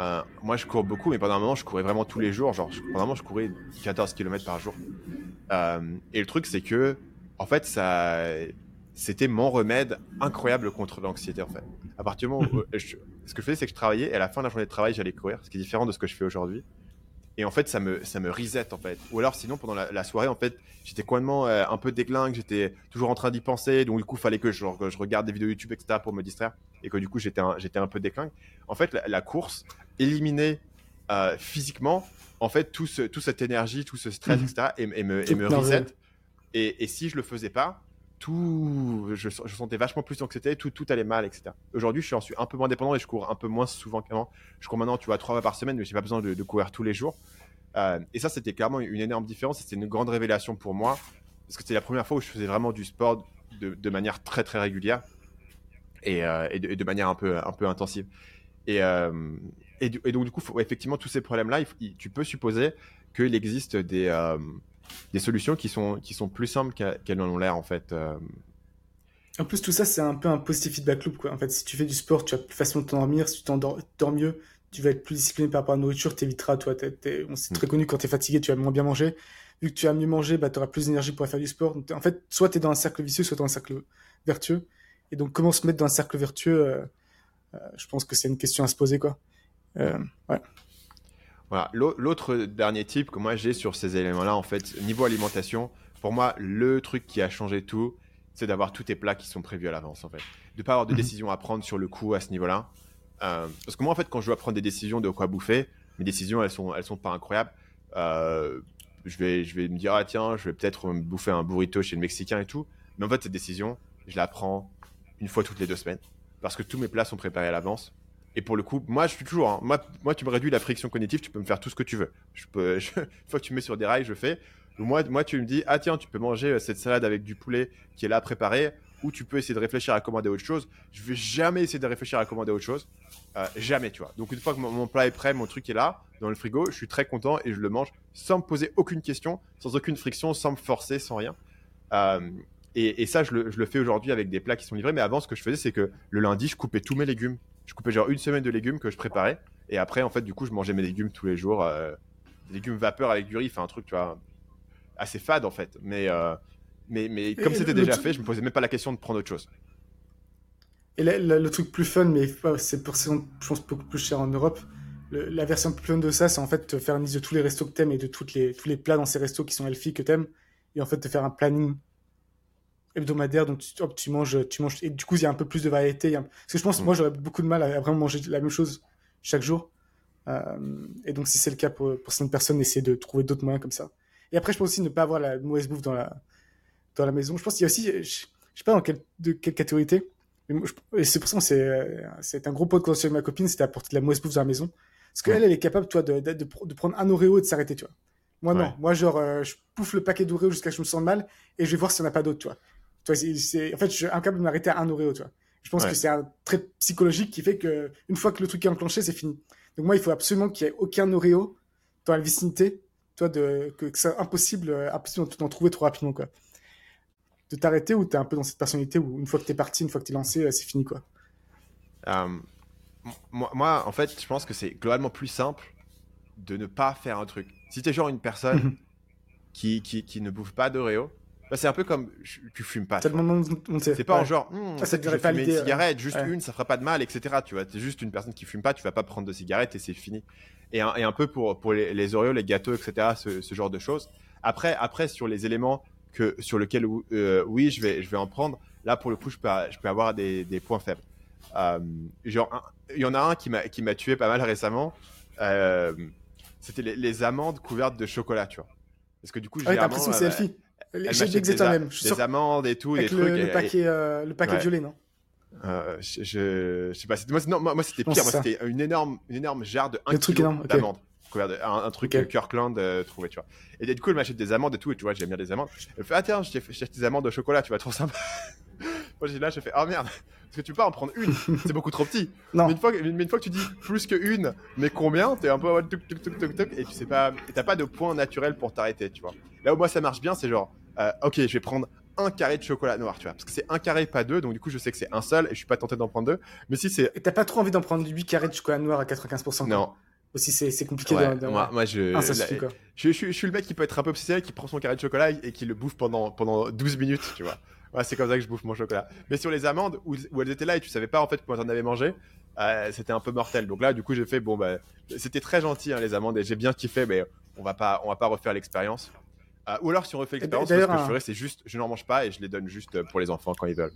Euh, moi, je cours beaucoup, mais pendant un moment, je courais vraiment tous les jours. Genre, pendant un moment, je courais 14 km par jour. Euh, et le truc, c'est que, en fait, ça, c'était mon remède incroyable contre l'anxiété, en fait. À partir du moment où [laughs] ce que je faisais, c'est que je travaillais, et à la fin de la journée de travail, j'allais courir, ce qui est différent de ce que je fais aujourd'hui. Et en fait, ça me, ça me reset, en fait. Ou alors, sinon, pendant la, soirée, en fait, j'étais complètement euh, un peu déclingue, j'étais toujours en train d'y penser. Donc, du coup, il fallait que je, je, regarde des vidéos YouTube, etc., pour me distraire. Et que du coup, j'étais un, j'étais un peu déclingue. En fait, la, course éliminait euh, physiquement, en fait, tout toute cette énergie, tout ce stress, etc., et, me, et me reset. Et, et, si je le faisais pas, tout, je, sentais vachement plus d'anxiété, tout, tout allait mal, etc. Aujourd'hui, je suis un peu moins dépendant et je cours un peu moins souvent qu'avant. Je cours maintenant, tu vois, trois fois par semaine, mais j'ai pas besoin de, courir tous les jours. Euh, et ça, c'était clairement une énorme différence. C'était une grande révélation pour moi parce que c'était la première fois où je faisais vraiment du sport de, de manière très très régulière et, euh, et, de, manière un peu un peu intensive. Et, euh, et, donc du coup, effectivement, tous ces problèmes-là, tu peux supposer qu'il existe des des solutions qui sont, qui sont plus simples qu'elles en ont l'air en fait. Euh. En plus, tout ça, c'est un peu un positif feedback loop. Quoi. En fait, si tu fais du sport, tu vas plus facilement t'endormir. Si tu t'endors mieux, tu vas être plus discipliné par rapport à la nourriture, tu éviteras. Toi, c'est très mm. connu quand tu es fatigué, tu vas moins bien manger. Vu que tu vas mieux manger, bah, tu auras plus d'énergie pour faire du sport. en fait, soit tu es dans un cercle vicieux, soit dans un cercle vertueux. Et donc, comment se mettre dans un cercle vertueux euh, euh, Je pense que c'est une question à se poser. Quoi. ouais. Voilà. L'autre dernier type que moi j'ai sur ces éléments-là, en fait, niveau alimentation, pour moi, le truc qui a changé tout, c'est d'avoir tous tes plats qui sont prévus à l'avance, en fait. De pas avoir de mhm. décision à prendre sur le coup à ce niveau-là. Euh, parce que moi, en fait, quand je dois prendre des décisions de quoi bouffer, mes décisions, elles sont, elles sont pas incroyables. Euh, je vais, je vais me dire, ah tiens, je vais peut-être bouffer un burrito chez le Mexicain et tout. Mais en fait, cette décision, je la prends une fois toutes les deux semaines. Parce que tous mes plats sont préparés à l'avance. Et pour le coup, moi, je suis toujours. Hein, moi, tu me réduis la friction cognitive, tu peux me faire tout ce que tu veux. [laughs] Une fois que tu me mets sur des rails, je fais. Moi, moi, tu me dis, ah tiens, tu peux manger euh, cette salade avec du poulet qui est là préparé, ou tu peux essayer de réfléchir à commander autre chose. Je vais jamais essayer de réfléchir à commander autre chose. Euh, jamais, tu vois. Donc, une fois que mon, plat est prêt, mon truc est là, dans le frigo, je suis très content et je le mange sans me poser aucune question, sans aucune friction, sans me forcer, sans rien. Euh, et, ça, je le fais aujourd'hui avec des plats qui sont livrés. Mais avant, ce que je faisais, c'est que le lundi, je coupais tous mes légumes je coupais genre une semaine de légumes que je préparais. Et après, en fait, du coup, je mangeais mes légumes tous les jours. Euh, des légumes vapeur avec du riz, enfin un truc, tu vois, assez fade en fait. Mais, euh, mais, mais comme c'était déjà fait, je me posais même pas la question de prendre autre chose. Et le truc plus fun, mais c'est pour je pense, beaucoup plus cher en Europe. la version plus fun de ça, c'est en fait te faire une liste de tous les restos que t'aimes et de toutes les, tous les plats dans ces restos qui sont healthy que t'aimes. Et en fait, te faire un planning hebdomadaire, donc tu, tu, manges, tu manges, et du coup, il y a un peu plus de variété. Parce que je pense, que moi, j'aurais beaucoup de mal à, vraiment manger la même chose chaque jour. Euh, et donc, si c'est le cas pour, pour certaines personnes, essayer de trouver d'autres moyens comme ça. Et après, je pense aussi ne pas avoir la mauvaise bouffe dans la, dans la maison. Je pense qu'il y a aussi, je, je sais pas dans quelle, de quelle catégorie et c'est pour ça que c'est un gros point de conversation avec ma copine, c'était apporter de la mauvaise bouffe dans la maison. Parce qu'elle, elle est capable, toi, de, de, de, prendre un Oreo et de s'arrêter, tu vois. Moi, non. Moi, genre, euh, je pouffe le paquet d'Oreo jusqu'à ce que je me sente mal et je vais voir s'il n'y en a pas d'autres, tu vois en fait, je suis incapable de m'arrêter à un Oreo, tu vois. Je pense que c'est un trait psychologique qui fait que une fois que le truc est enclenché, c'est fini. Donc moi, il faut absolument qu'il y ait aucun Oreo dans la vicinité, toi, de, que, que c'est impossible, euh, impossible d'en trouver trop rapidement, quoi. De t'arrêter ou t'es un peu dans cette personnalité où une fois que t'es parti, une fois que t'es lancé, euh, c'est fini, quoi. Euh, moi, moi, en fait, je pense que c'est globalement plus simple de ne pas faire un truc. Si t'es genre une personne [laughs] qui, qui, qui ne bouffe pas d'Oreo, bah, c'est un peu comme je- tu fumes pas. C'est pas en Ouais. genre, Hmm, Ah, ça je vais pas fumer une cigarette, juste Ouais. une, ça fera pas de mal, etc. Tu vois, t'es juste une personne qui fume pas, tu vas pas prendre de cigarette et c'est fini. Et un, et un peu pour, pour les, les Oreos, les gâteaux, etc., ce, ce genre de choses. Après, après sur les éléments que, sur lesquels, euh, oui, je vais, je vais en prendre, là, pour le coup, je peux, je peux avoir des, des points faibles. Euh, genre, il y en a un qui m'a tué pas mal récemment. Euh, C'était les, les amandes couvertes de chocolat, tu vois. Parce que du coup, Ah t'as généralement, l'impression que c'est Elfie. Elle J'ai dit des, exactement la même. Je des sûr. amandes et tout, Avec des le, trucs. le et- paquet, euh, le paquet Ouais. violet, non euh, je, je, je sais pas. Moi, non, moi, moi, c'était pire. Moi, c'était une énorme, une énorme jarre de 1 Le truc kilo énorme, ok. d'amandes. Un, un truc Ok. que Kirkland euh, trouvait, tu vois. Et du coup, elle m'achète des amandes et tout, et tu vois, j'aime bien des amandes. Elle me fait, ah tiens, t'ai acheté des amandes au chocolat, tu vas trop sympa. Moi, j'ai là, j'ai fait, oh merde, [laughs] parce que tu peux pas en prendre une, c'est beaucoup trop petit. [laughs] Non. Mais une, fois, que- mais une fois que tu dis plus que une, mais combien, t'es un peu tuk tuk tuk tuk tuk, et tu sais pas, et t'as pas de point naturel pour t'arrêter, tu vois. Là où moi ça marche bien, c'est genre, euh, ok, je vais prendre un carré de chocolat noir, tu vois, parce que c'est un carré, pas deux, donc du coup je sais que c'est un seul, et je suis pas tenté d'en prendre deux. Mais si c'est, Et t'as pas trop envie d'en prendre 8 carrés de chocolat noir à 95%. quoi. non, Aussi, c'est compliqué ouais, de. de- moi, moi je, Ah, ça là, suffit, quoi. je, je- je suis le mec qui peut être un peu obsessionnel, qui prend son carré de chocolat et qui le bouffe pendant, pendant 12 minutes, tu vois. Ouais, c'est comme ça que je bouffe mon chocolat. Mais sur les amandes, où, où elles étaient là et tu savais pas en fait comment t'en avais mangé, euh, c'était un peu mortel. Donc là, du coup, j'ai fait, bon, bah, c'était très gentil, hein, les amandes, et j'ai bien kiffé, mais on va pas, on va pas refaire l'expérience. Euh, ou alors, si on refait l'expérience, ce que d'ailleurs, je un- ferais, c'est juste, je n'en mange pas et je les donne juste pour les enfants quand ils veulent.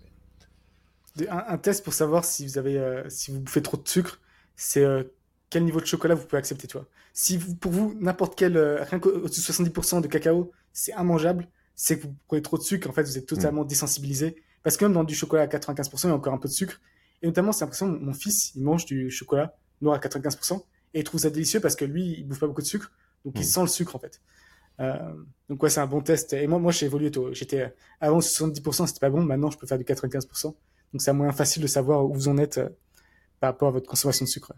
Un, un test pour savoir si vous avez, euh, si vous bouffez trop de sucre, c'est quel niveau de chocolat vous pouvez accepter, tu vois. Si vous, pour vous, n'importe quel, rien qu'au-dessus de 70% de cacao, c'est immangeable, c'est que vous prenez trop de sucre, en fait, vous êtes totalement désensibilisé. Parce que même dans du chocolat à 95%, il y a encore un peu de sucre. Et notamment, c'est l'impression, mon fils, il mange du chocolat noir à 95%, et il trouve ça délicieux parce que lui, il bouffe pas beaucoup de sucre, donc il Mm. sent le sucre, en fait. Euh, donc ouais, c'est un bon test. Et moi, moi, j'ai évolué tôt. J'étais, avant 70%, c'était pas bon, maintenant, je peux faire du 95%. Donc c'est un moyen facile de savoir où vous en êtes euh, par rapport à votre consommation de sucre.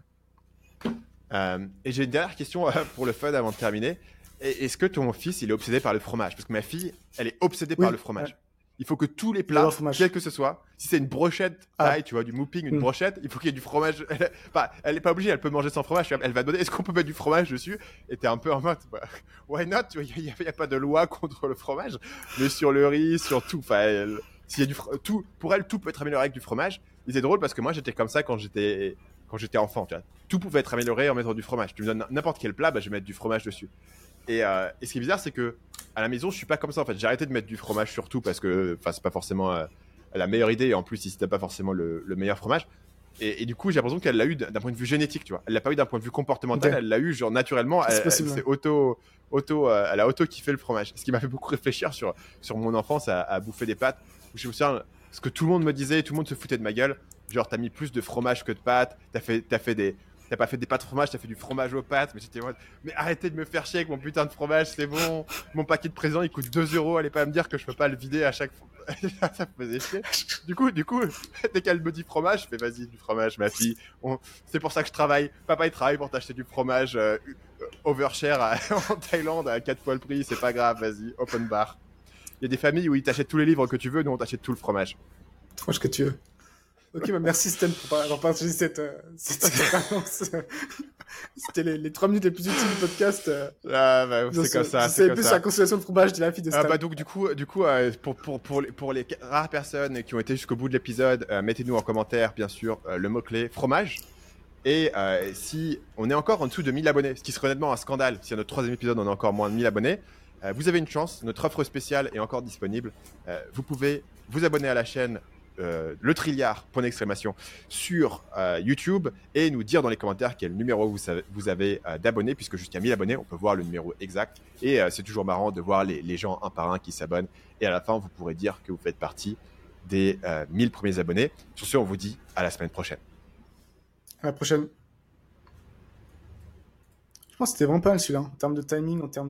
Euh, et j'ai une dernière question pour le fun avant de terminer. Est-ce que ton fils, il est obsédé par le fromage? Parce que ma fille, elle est obsédée par le fromage. ouais. Il faut que tous les plats, quel que ce soit, si c'est une brochette Ah. tu vois, du mooping, une Mm. brochette, il faut qu'il y ait du fromage. Elle, enfin, elle est pas obligée, elle peut manger sans fromage. Elle va demander est-ce qu'on peut mettre du fromage dessus? Et t'es un peu en mode bah, why not? Il n'y a, pas de loi [laughs] contre le fromage, mais sur le riz, sur tout. Enfin, s'il y a du tout, pour elle, tout peut être amélioré avec du fromage. Et c'est drôle parce que moi, j'étais comme ça quand j'étais quand j'étais enfant. Tu vois. Tout pouvait être amélioré en mettant du fromage. Tu me donnes n'importe quel plat, bah, je vais mettre du fromage dessus. Et, euh, et ce qui est bizarre, c'est que à la maison, je suis pas comme ça. En fait, j'ai arrêté de mettre du fromage sur tout parce que, enfin, c'est pas forcément euh, la meilleure idée. Et en plus, si c'était pas forcément le, le meilleur fromage. Et, et du coup, j'ai l'impression qu'elle l'a eu d'un point de vue génétique, tu vois. Elle l'a pas eu d'un point de vue comportemental. Elle l'a eu genre naturellement. C'est Elle, elle s'est auto, auto, euh, elle a auto kiffé le fromage. Ce qui m'a fait beaucoup réfléchir sur sur mon enfance à, à bouffer des pâtes. Où je me souviens, ce que tout le monde me disait, tout le monde se foutait de ma gueule. Genre, t'as mis plus de fromage que de pâtes. T'as fait, t'as fait des T'as pas fait des pâtes fromage, t'as fait du fromage aux pâtes. Mais j'étais mais arrêtez de me faire chier avec mon putain de fromage, c'est bon. Mon paquet de présents, il coûte 2 euros. Allez pas me dire que je peux pas le vider à chaque fois. [laughs] ça me faisait chier. Du coup, du coup, [laughs] dès qu'elle me dit fromage, je fais vas-y, du fromage, ma fille. C'est pour ça que je travaille. Papa, il travaille pour t'acheter du fromage euh, overshare [laughs] en Thaïlande à 4 fois le prix. C'est pas grave, vas-y, open bar. Il y a des familles où ils t'achètent tous les livres que tu veux, nous on t'achète tout le fromage. Fromage que tu veux. Ok, bah merci Stan pour avoir partagé cette, euh, cette expérience. [laughs] C'était les, les 3 minutes les plus utiles du podcast. euh. Ah, bah, c'est comme ça, c'est plus ça. la consolation de fromage de la fille de Stan. Ah bah donc du coup, du coup euh, pour, pour, pour, les, pour les rares personnes qui ont été jusqu'au bout de l'épisode, euh, mettez-nous en commentaire bien sûr euh, le mot-clé fromage. Et si on est encore en dessous de 1000 abonnés, ce qui serait honnêtement un scandale si à notre troisième épisode on a encore moins de 1000 abonnés, vous avez une chance, notre offre spéciale est encore disponible. Vous pouvez vous abonner à la chaîne euh, Le Trilliard, point d'exclamation, sur euh, YouTube et nous dire dans les commentaires quel numéro vous, avez euh, d'abonnés, puisque jusqu'à 1000 abonnés, on peut voir le numéro exact. Et euh, c'est toujours marrant de voir les, gens un par un qui s'abonnent. Et à la fin, vous pourrez dire que vous faites partie des euh, 1000 premiers abonnés. Sur ce, on vous dit à la semaine prochaine. À la prochaine. Je pense que c'était vraiment pas mal celui-là, en termes de timing, en termes